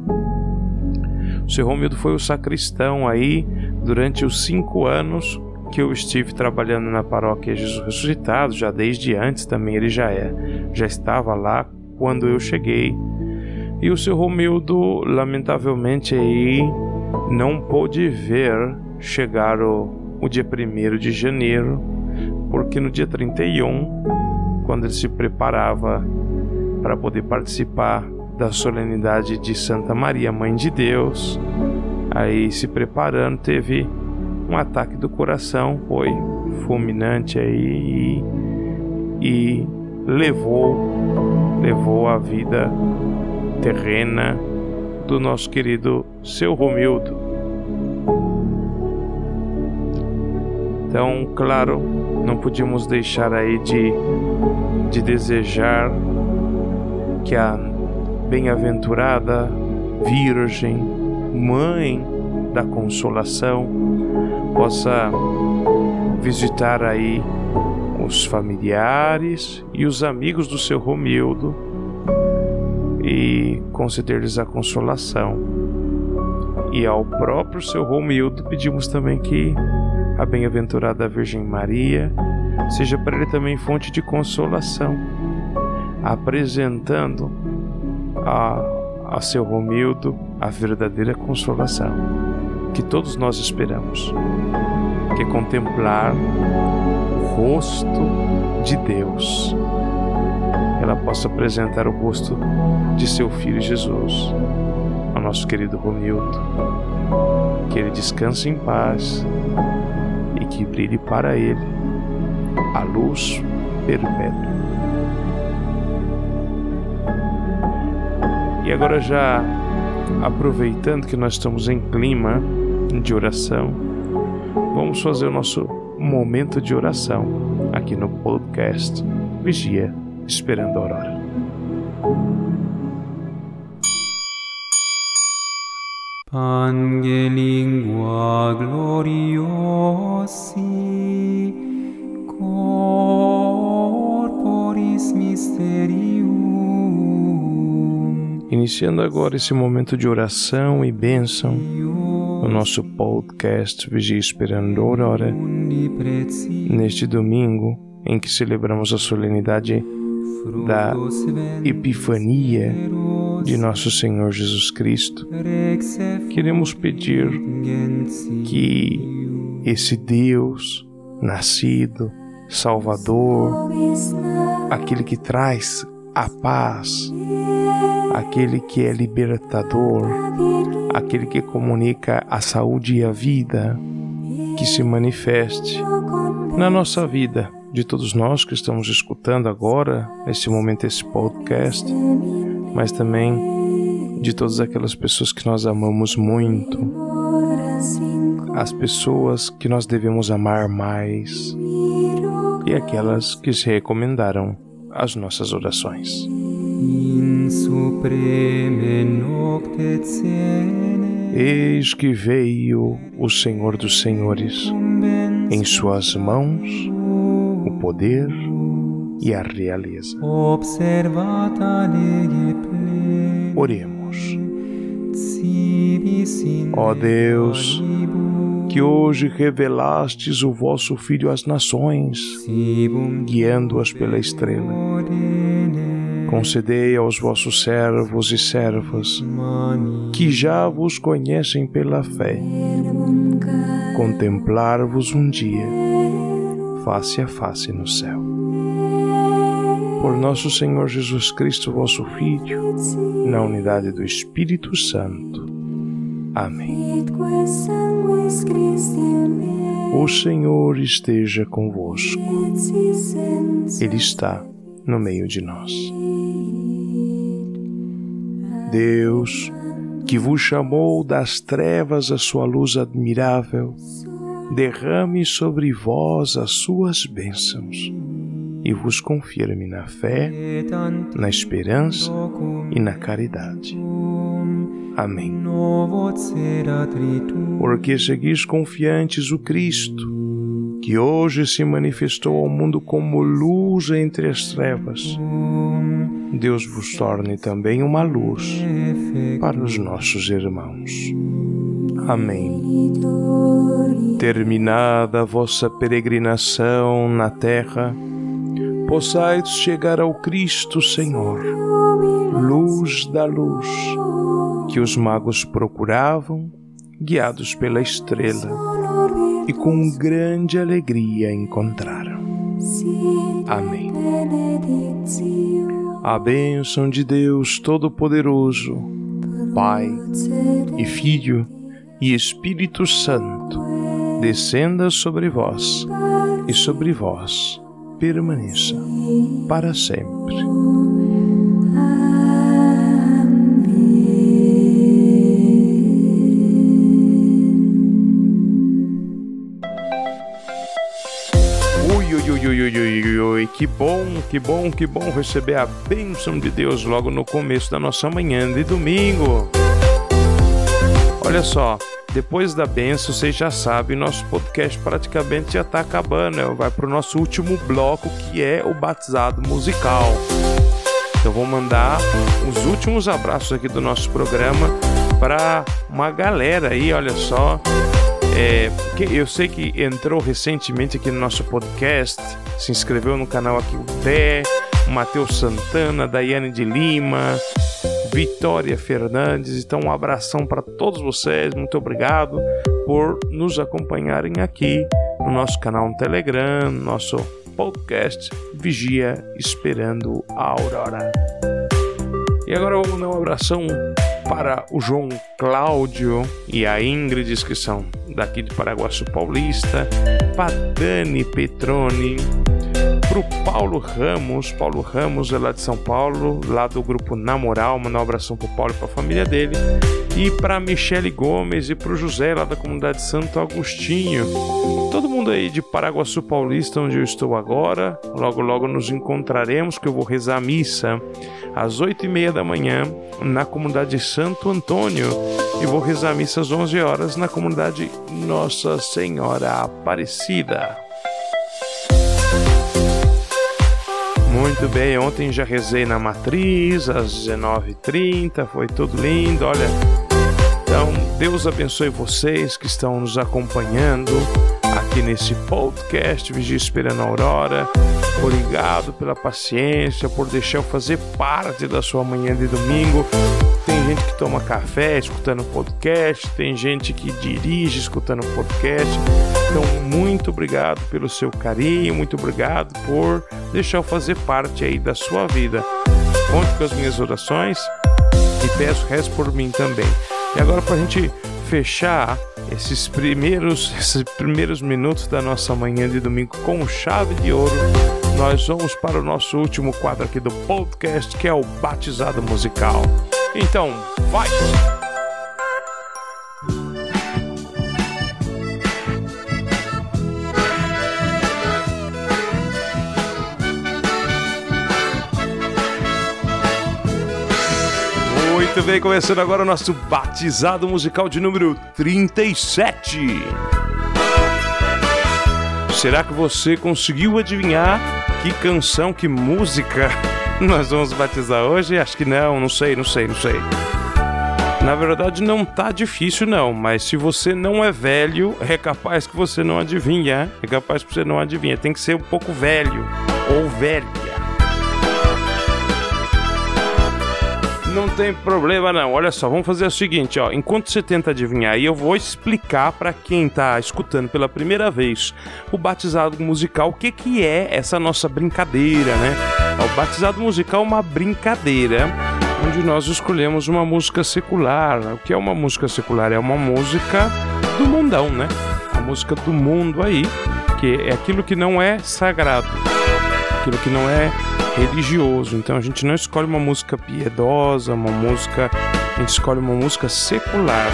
[SPEAKER 1] o seu Romildo foi o sacristão aí durante os cinco anos que eu estive trabalhando na Paróquia Jesus Ressuscitado, já desde antes também ele já é, já estava lá quando eu cheguei e o seu Romildo, lamentavelmente, aí não pôde ver chegar o, o dia 1 de janeiro, porque no dia 31, quando ele se preparava para poder participar da solenidade de Santa Maria, Mãe de Deus, aí se preparando, teve um ataque do coração, foi fulminante aí e, e levou levou a vida terrena do nosso querido seu Romildo. Então, claro, não podíamos deixar aí de, de desejar que a bem-aventurada Virgem, Mãe da Consolação, possa visitar aí os familiares e os amigos do seu Romildo e conceder-lhes a consolação. E ao próprio seu Romildo pedimos também que a bem-aventurada Virgem Maria seja para ele também fonte de consolação, apresentando a, a seu Romildo a verdadeira consolação que todos nós esperamos, que é contemplar o rosto de Deus ela possa apresentar o rosto de seu filho Jesus, ao nosso querido Romildo. Que ele descanse em paz e que brilhe para ele a luz perpétua. E agora já aproveitando que nós estamos em clima de oração, vamos fazer o nosso momento de oração aqui no podcast Vigia esperando a aurora.
[SPEAKER 4] Pangelingua gloriosi corporis mysterium.
[SPEAKER 1] Iniciando agora esse momento de oração e bênção no nosso podcast Vigia Esperando a Aurora, neste domingo em que celebramos a solenidade da Epifania de Nosso Senhor Jesus Cristo, queremos pedir que esse Deus nascido, Salvador, aquele que traz a paz, aquele que é libertador, aquele que comunica a saúde e a vida, que se manifeste na nossa vida de todos nós que estamos escutando agora, nesse momento, esse podcast, mas também de todas aquelas pessoas que nós amamos muito, as pessoas que nós devemos amar mais e aquelas que se recomendaram as nossas orações. Eis que veio o Senhor dos Senhores, em suas mãos o poder e a realeza. Oremos. Ó Deus, que hoje revelastes o vosso Filho às nações, guiando-as pela estrela. Concedei aos vossos servos e servas, que já vos conhecem pela fé, contemplar-vos um dia, face a face no céu. Por nosso Senhor Jesus Cristo, vosso Filho, na unidade do Espírito Santo. Amém. O Senhor esteja convosco, Ele está no meio de nós. Deus, que vos chamou das trevas a sua luz admirável, derrame sobre vós as suas bênçãos e vos confirme na fé, na esperança e na caridade. Amém. Porque seguis confiantes o Cristo, que hoje se manifestou ao mundo como luz entre as trevas. Deus vos torne também uma luz para os nossos irmãos. Amém. Terminada a vossa peregrinação na terra, possais chegar ao Cristo Senhor, luz da luz, que os magos procuravam, guiados pela estrela, e com grande alegria encontraram. Amém. A bênção de Deus Todo-Poderoso, Pai e Filho e Espírito Santo, descenda sobre vós e sobre vós permaneça para sempre. Ui, ui, ui, ui, ui, ui, ui, que bom, que bom, que bom receber a bênção de Deus logo no começo da nossa manhã de domingo. Olha só, depois da benção, vocês já sabem, nosso podcast praticamente já está acabando. né? Vai para o nosso último bloco, que é o batizado musical. Então vou mandar os últimos abraços aqui do nosso programa para uma galera aí, olha só. É, que eu sei que entrou recentemente aqui no nosso podcast, se inscreveu no canal aqui o Té, o Matheus Santana, Daiane de Lima, Vitória Fernandes. Então, um abração para todos vocês. Muito obrigado por nos acompanharem aqui no nosso canal no Telegram, no nosso podcast Vigia Esperando a Aurora. E agora vou mandar um abração para o João Cláudio e a Ingrid, que são daqui de Paraguaçu Paulista, para Dani Petroni, para o Paulo Ramos, Paulo Ramos é lá de São Paulo, lá do grupo Namoral, mandar um abração para o Paulo e para a família dele, e para Michele Gomes e para o José lá da comunidade Santo Agostinho. Todo mundo aí de Paraguaçu Paulista, onde eu estou agora, logo logo nos encontraremos, que eu vou rezar a missa às oito e meia da manhã na comunidade Santo Antônio. E vou rezar a missa às 11 horas na comunidade Nossa Senhora Aparecida. Muito bem, ontem já rezei na matriz às 19h30, foi tudo lindo, olha. Então, Deus abençoe vocês que estão nos acompanhando aqui nesse podcast Vigia Esperando a Aurora. Obrigado pela paciência, por deixar eu fazer parte da sua manhã de domingo. Tem gente que toma café escutando podcast, tem gente que dirige escutando podcast. Então, muito obrigado pelo seu carinho, muito obrigado por deixar eu fazer parte aí da sua vida. Conte com as minhas orações e peço resto por mim também. E agora, para a gente fechar esses primeiros, *laughs* esses primeiros minutos da nossa manhã de domingo com chave de ouro, nós vamos para o nosso último quadro aqui do podcast, que é o Batizado Musical. Então, vai! Muito bem, começando agora o nosso batizado musical de número 37. Será que você conseguiu adivinhar que canção, que música *laughs* nós vamos batizar hoje? Acho que não, não sei, não sei, não sei. Na verdade, não tá difícil, não. Mas se você não é velho, é capaz que você não adivinha. É capaz que você não adivinha. Tem que ser um pouco velho ou velha. Não tem problema não. Olha só, vamos fazer o seguinte, ó. Enquanto você tenta adivinhar eu vou explicar para quem tá escutando pela primeira vez o batizado musical, o que que é essa nossa brincadeira, né? O batizado musical é uma brincadeira onde nós escolhemos uma música secular. O que é uma música secular? É uma música do mundão, né? A música do mundo aí, que é aquilo que não é sagrado, aquilo que não é religioso. Então a gente não escolhe uma música piedosa, uma música. A gente escolhe uma música secular.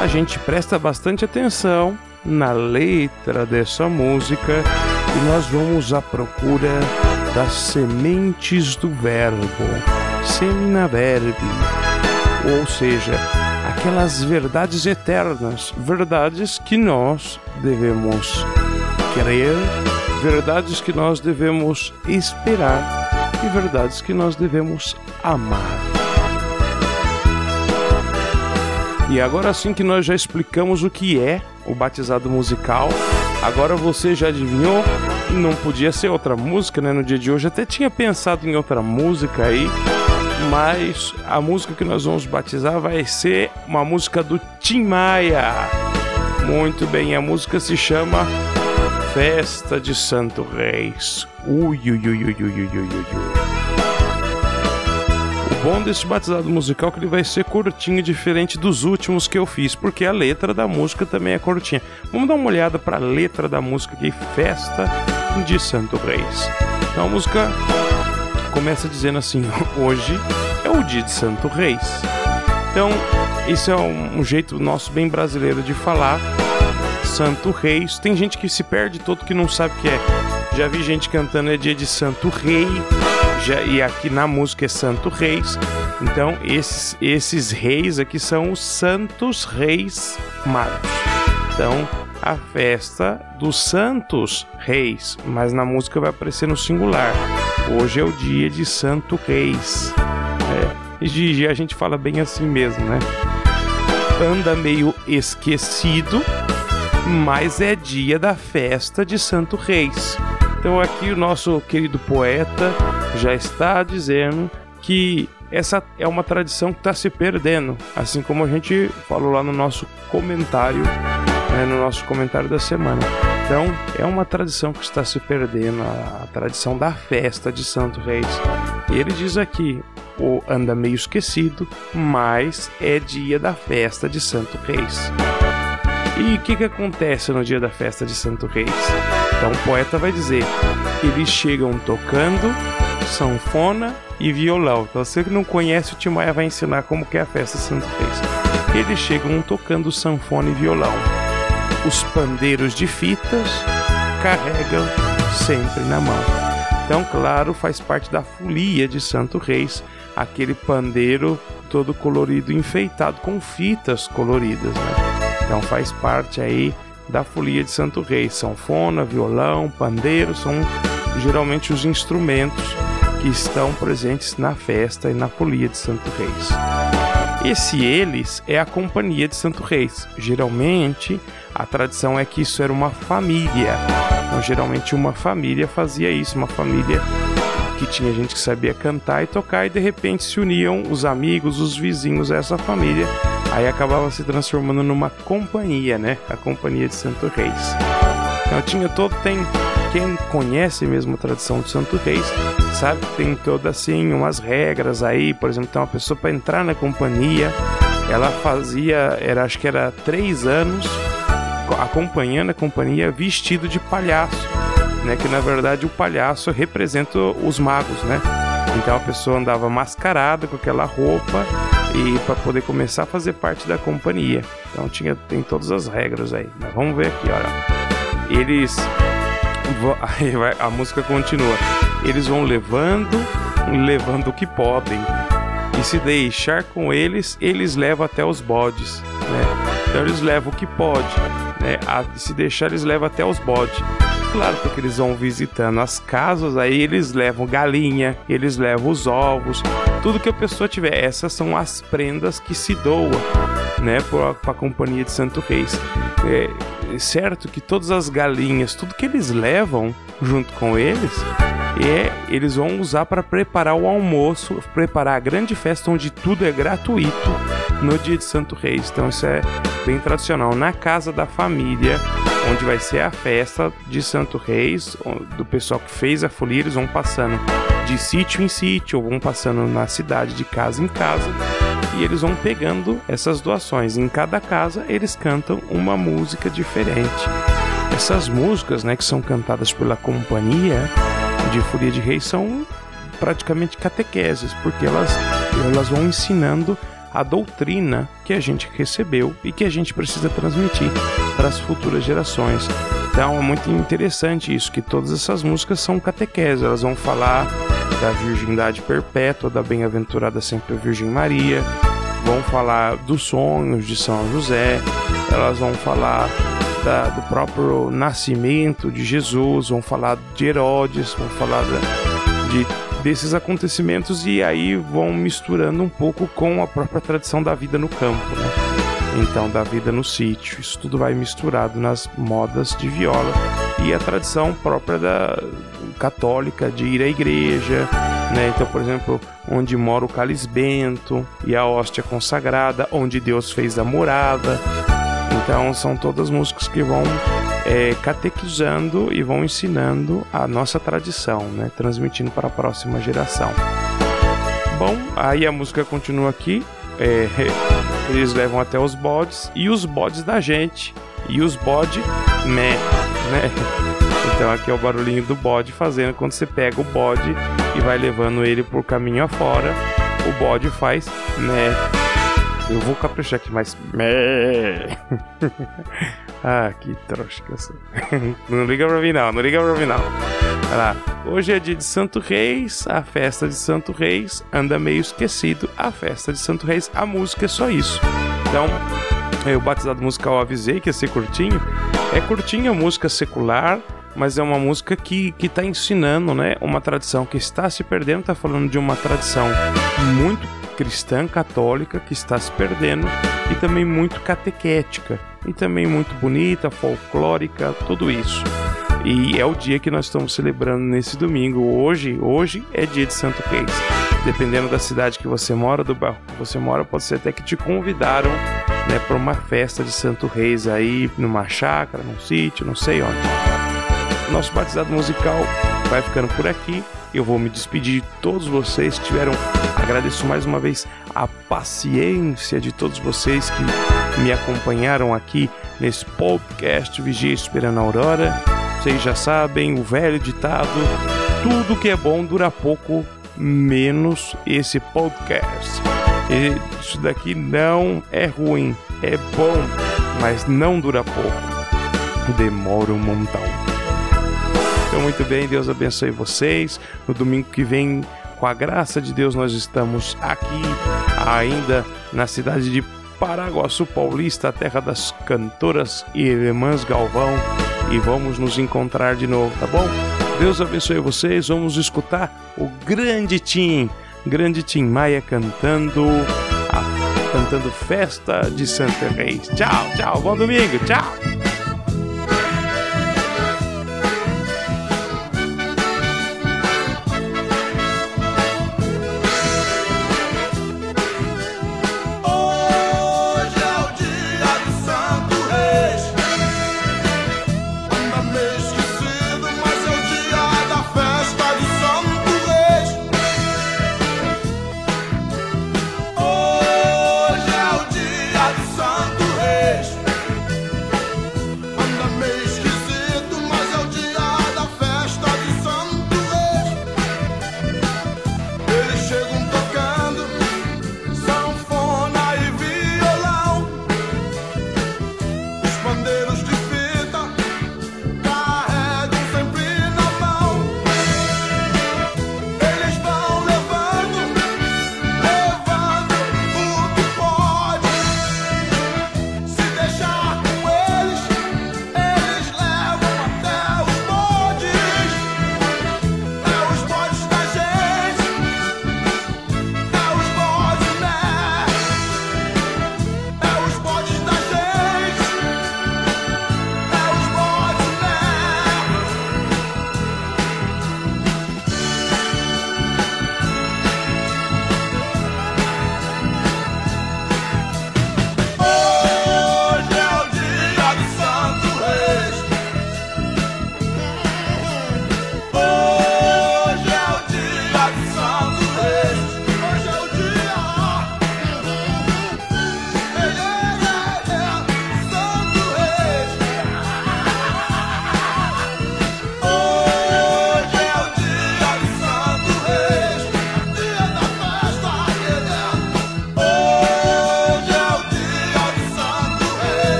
[SPEAKER 1] A gente presta bastante atenção na letra dessa música e nós vamos à procura das sementes do verbo, semina verbi, ou seja, aquelas verdades eternas, verdades que nós devemos crer verdades que nós devemos esperar e verdades que nós devemos amar. E agora sim que nós já explicamos o que é o batizado musical, agora você já adivinhou? Não podia ser outra música, né? No dia de hoje até tinha pensado em outra música aí, mas a música que nós vamos batizar vai ser uma música do Tim Maia. Muito bem, a música se chama Festa de Santo Reis. Ui, ui, ui, ui, ui, ui, ui, ui. O bom desse batizado musical é que ele vai ser curtinho, diferente dos últimos que eu fiz, porque a letra da música também é curtinha. Vamos dar uma olhada para a letra da música aqui, Festa de Santo Reis. Então a música começa dizendo assim: *laughs* Hoje é o dia de Santo Reis. Então, isso é um, um jeito nosso bem brasileiro de falar Santo Reis. Tem gente que se perde todo que não sabe o que é. Já vi gente cantando é dia de Santo Rei, já, e aqui na música é Santo Reis. Então, esses, esses reis aqui são os Santos Reis Magos. Então, a festa dos Santos Reis, mas na música vai aparecer no singular. Hoje é o dia de Santo Reis. É, e a gente fala bem assim mesmo, né? Anda meio esquecido, mas é dia da festa de Santo Reis. Então aqui o nosso querido poeta já está dizendo que essa é uma tradição que está se perdendo, assim como a gente falou lá no nosso comentário, né, no nosso comentário da semana. Então é uma tradição que está se perdendo, a, tradição da festa de Santo Reis. E ele diz aqui, o anda meio esquecido, mas é dia da festa de Santo Reis. E o que, que acontece no dia da festa de Santo Reis? Então o poeta vai dizer: eles chegam tocando sanfona e violão. Então você que não conhece, o Timaya vai ensinar como que é a festa de Santo Reis. Eles chegam tocando sanfona e violão. Os pandeiros de fitas carregam sempre na mão. Então, claro, faz parte da folia de Santo Reis, aquele pandeiro todo colorido, enfeitado com fitas coloridas, né? Então faz parte aí da folia de Santo Reis. Sanfona, violão, pandeiro são geralmente os instrumentos que estão presentes na festa e na folia de Santo Reis. Esse eles é a companhia de Santo Reis. Geralmente a tradição é que isso era uma família. Então, geralmente uma família fazia isso, uma família que tinha gente que sabia cantar e tocar e de repente se uniam os amigos, os vizinhos essa família. Aí acabava se transformando numa companhia, né? A companhia de Santo Reis. Então tinha todo tem quem conhece mesmo a tradição de Santo Reis sabe que tem toda assim umas regras aí, por exemplo, tem uma pessoa para entrar na companhia, ela fazia, era acho que era três anos acompanhando a companhia vestido de palhaço né? Que na verdade o palhaço representa os magos, né? Então a pessoa andava mascarada com aquela roupa e para poder começar a fazer parte da companhia. Então tinha tem todas as regras aí. Mas vamos ver aqui, olha. Eles *laughs* a música continua. Eles vão levando, levando o que podem. E se deixar com eles, eles levam até os bodes, né? Então eles levam o que pode, né? Se deixar, eles levam até os bodes claro, porque eles vão visitando as casas, aí eles levam galinha, eles levam os ovos. tudo que a pessoa tiver. Essas são as prendas que se doa, né, para a companhia de Santo Reis. É, é certo que todas as galinhas, tudo que eles levam junto com eles, é eles vão usar para preparar o almoço, preparar a grande festa onde tudo é gratuito no dia de Santo Reis. Então isso é bem tradicional. Na casa da família, onde vai ser a festa de Santo Reis, do pessoal que fez a folia, eles vão passando de sítio em sítio, vão passando na cidade de casa em casa, e eles vão pegando essas doações. Em cada casa eles cantam uma música diferente. Essas músicas, né, que são cantadas pela companhia de Folia de Reis são praticamente catequeses, porque elas, elas vão ensinando a doutrina que a gente recebeu e que a gente precisa transmitir para as futuras gerações. Então é muito interessante isso, que todas essas músicas são catequeses, elas vão falar da virgindade perpétua, da bem-aventurada sempre Virgem Maria, vão falar dos sonhos de São José, elas vão falar da, do próprio nascimento de Jesus, vão falar de Herodes, vão falar da, de desses acontecimentos e aí vão misturando um pouco com a própria tradição da vida no campo, né? Então, da vida no sítio. Isso tudo vai misturado nas modas de viola e a tradição própria da católica de ir à igreja, né? Então, por exemplo, onde mora o cálice bento e a hóstia consagrada, onde Deus fez a morada. Então, são todas músicas que vão é, catequizando e vão ensinando a nossa tradição, né? transmitindo para a próxima geração. Bom, aí a música continua aqui. É, *laughs* eles levam até os bodes e os bodes da gente. E os bode, né? né? *laughs* Então aqui é o barulhinho do bode fazendo quando você pega o bode e vai levando ele por caminho afora. O bode faz né. Eu vou caprichar aqui, mas. *laughs* ah, que trouxa que eu sou. *laughs* não liga pra mim, não, não liga pra mim, não. Lá. Hoje é dia de Santo Reis, a festa de Santo Reis anda meio esquecido. A festa de Santo Reis, a música é só isso. Então, eu, batizado musical, avisei que ia ser curtinho. É curtinha, música secular, mas é uma música que que está ensinando, né, uma tradição que está se perdendo, está falando de uma tradição muito cristã católica que está se perdendo e também muito catequética e também muito bonita, folclórica, tudo isso. E é o dia que nós estamos celebrando nesse domingo. Hoje, hoje é dia de Santo Reis. Dependendo da cidade que você mora, do bairro que você mora, pode ser até que te convidaram, né, para uma festa de Santo Reis aí, numa chácara, num sítio, não sei onde. Nosso batizado musical vai ficando por aqui. Eu vou me despedir de todos vocês que tiveram. Agradeço mais uma vez a paciência de todos vocês que me acompanharam aqui nesse podcast Vigia Esperando a Aurora. Vocês já sabem, o velho ditado: tudo que é bom dura pouco, menos esse podcast. Isso daqui não é ruim, é bom, mas não dura pouco. Demora um montão. Então, muito bem, Deus abençoe vocês. No domingo que vem, com a graça de Deus, nós estamos aqui ainda na cidade de Paraguaçu Paulista, a terra das cantoras e irmãs Galvão, e vamos nos encontrar de novo, tá bom? Deus abençoe vocês. Vamos escutar o grande Tim, grande Tim Maia cantando cantando Festa de Santa Reis. Tchau, tchau, bom domingo, tchau.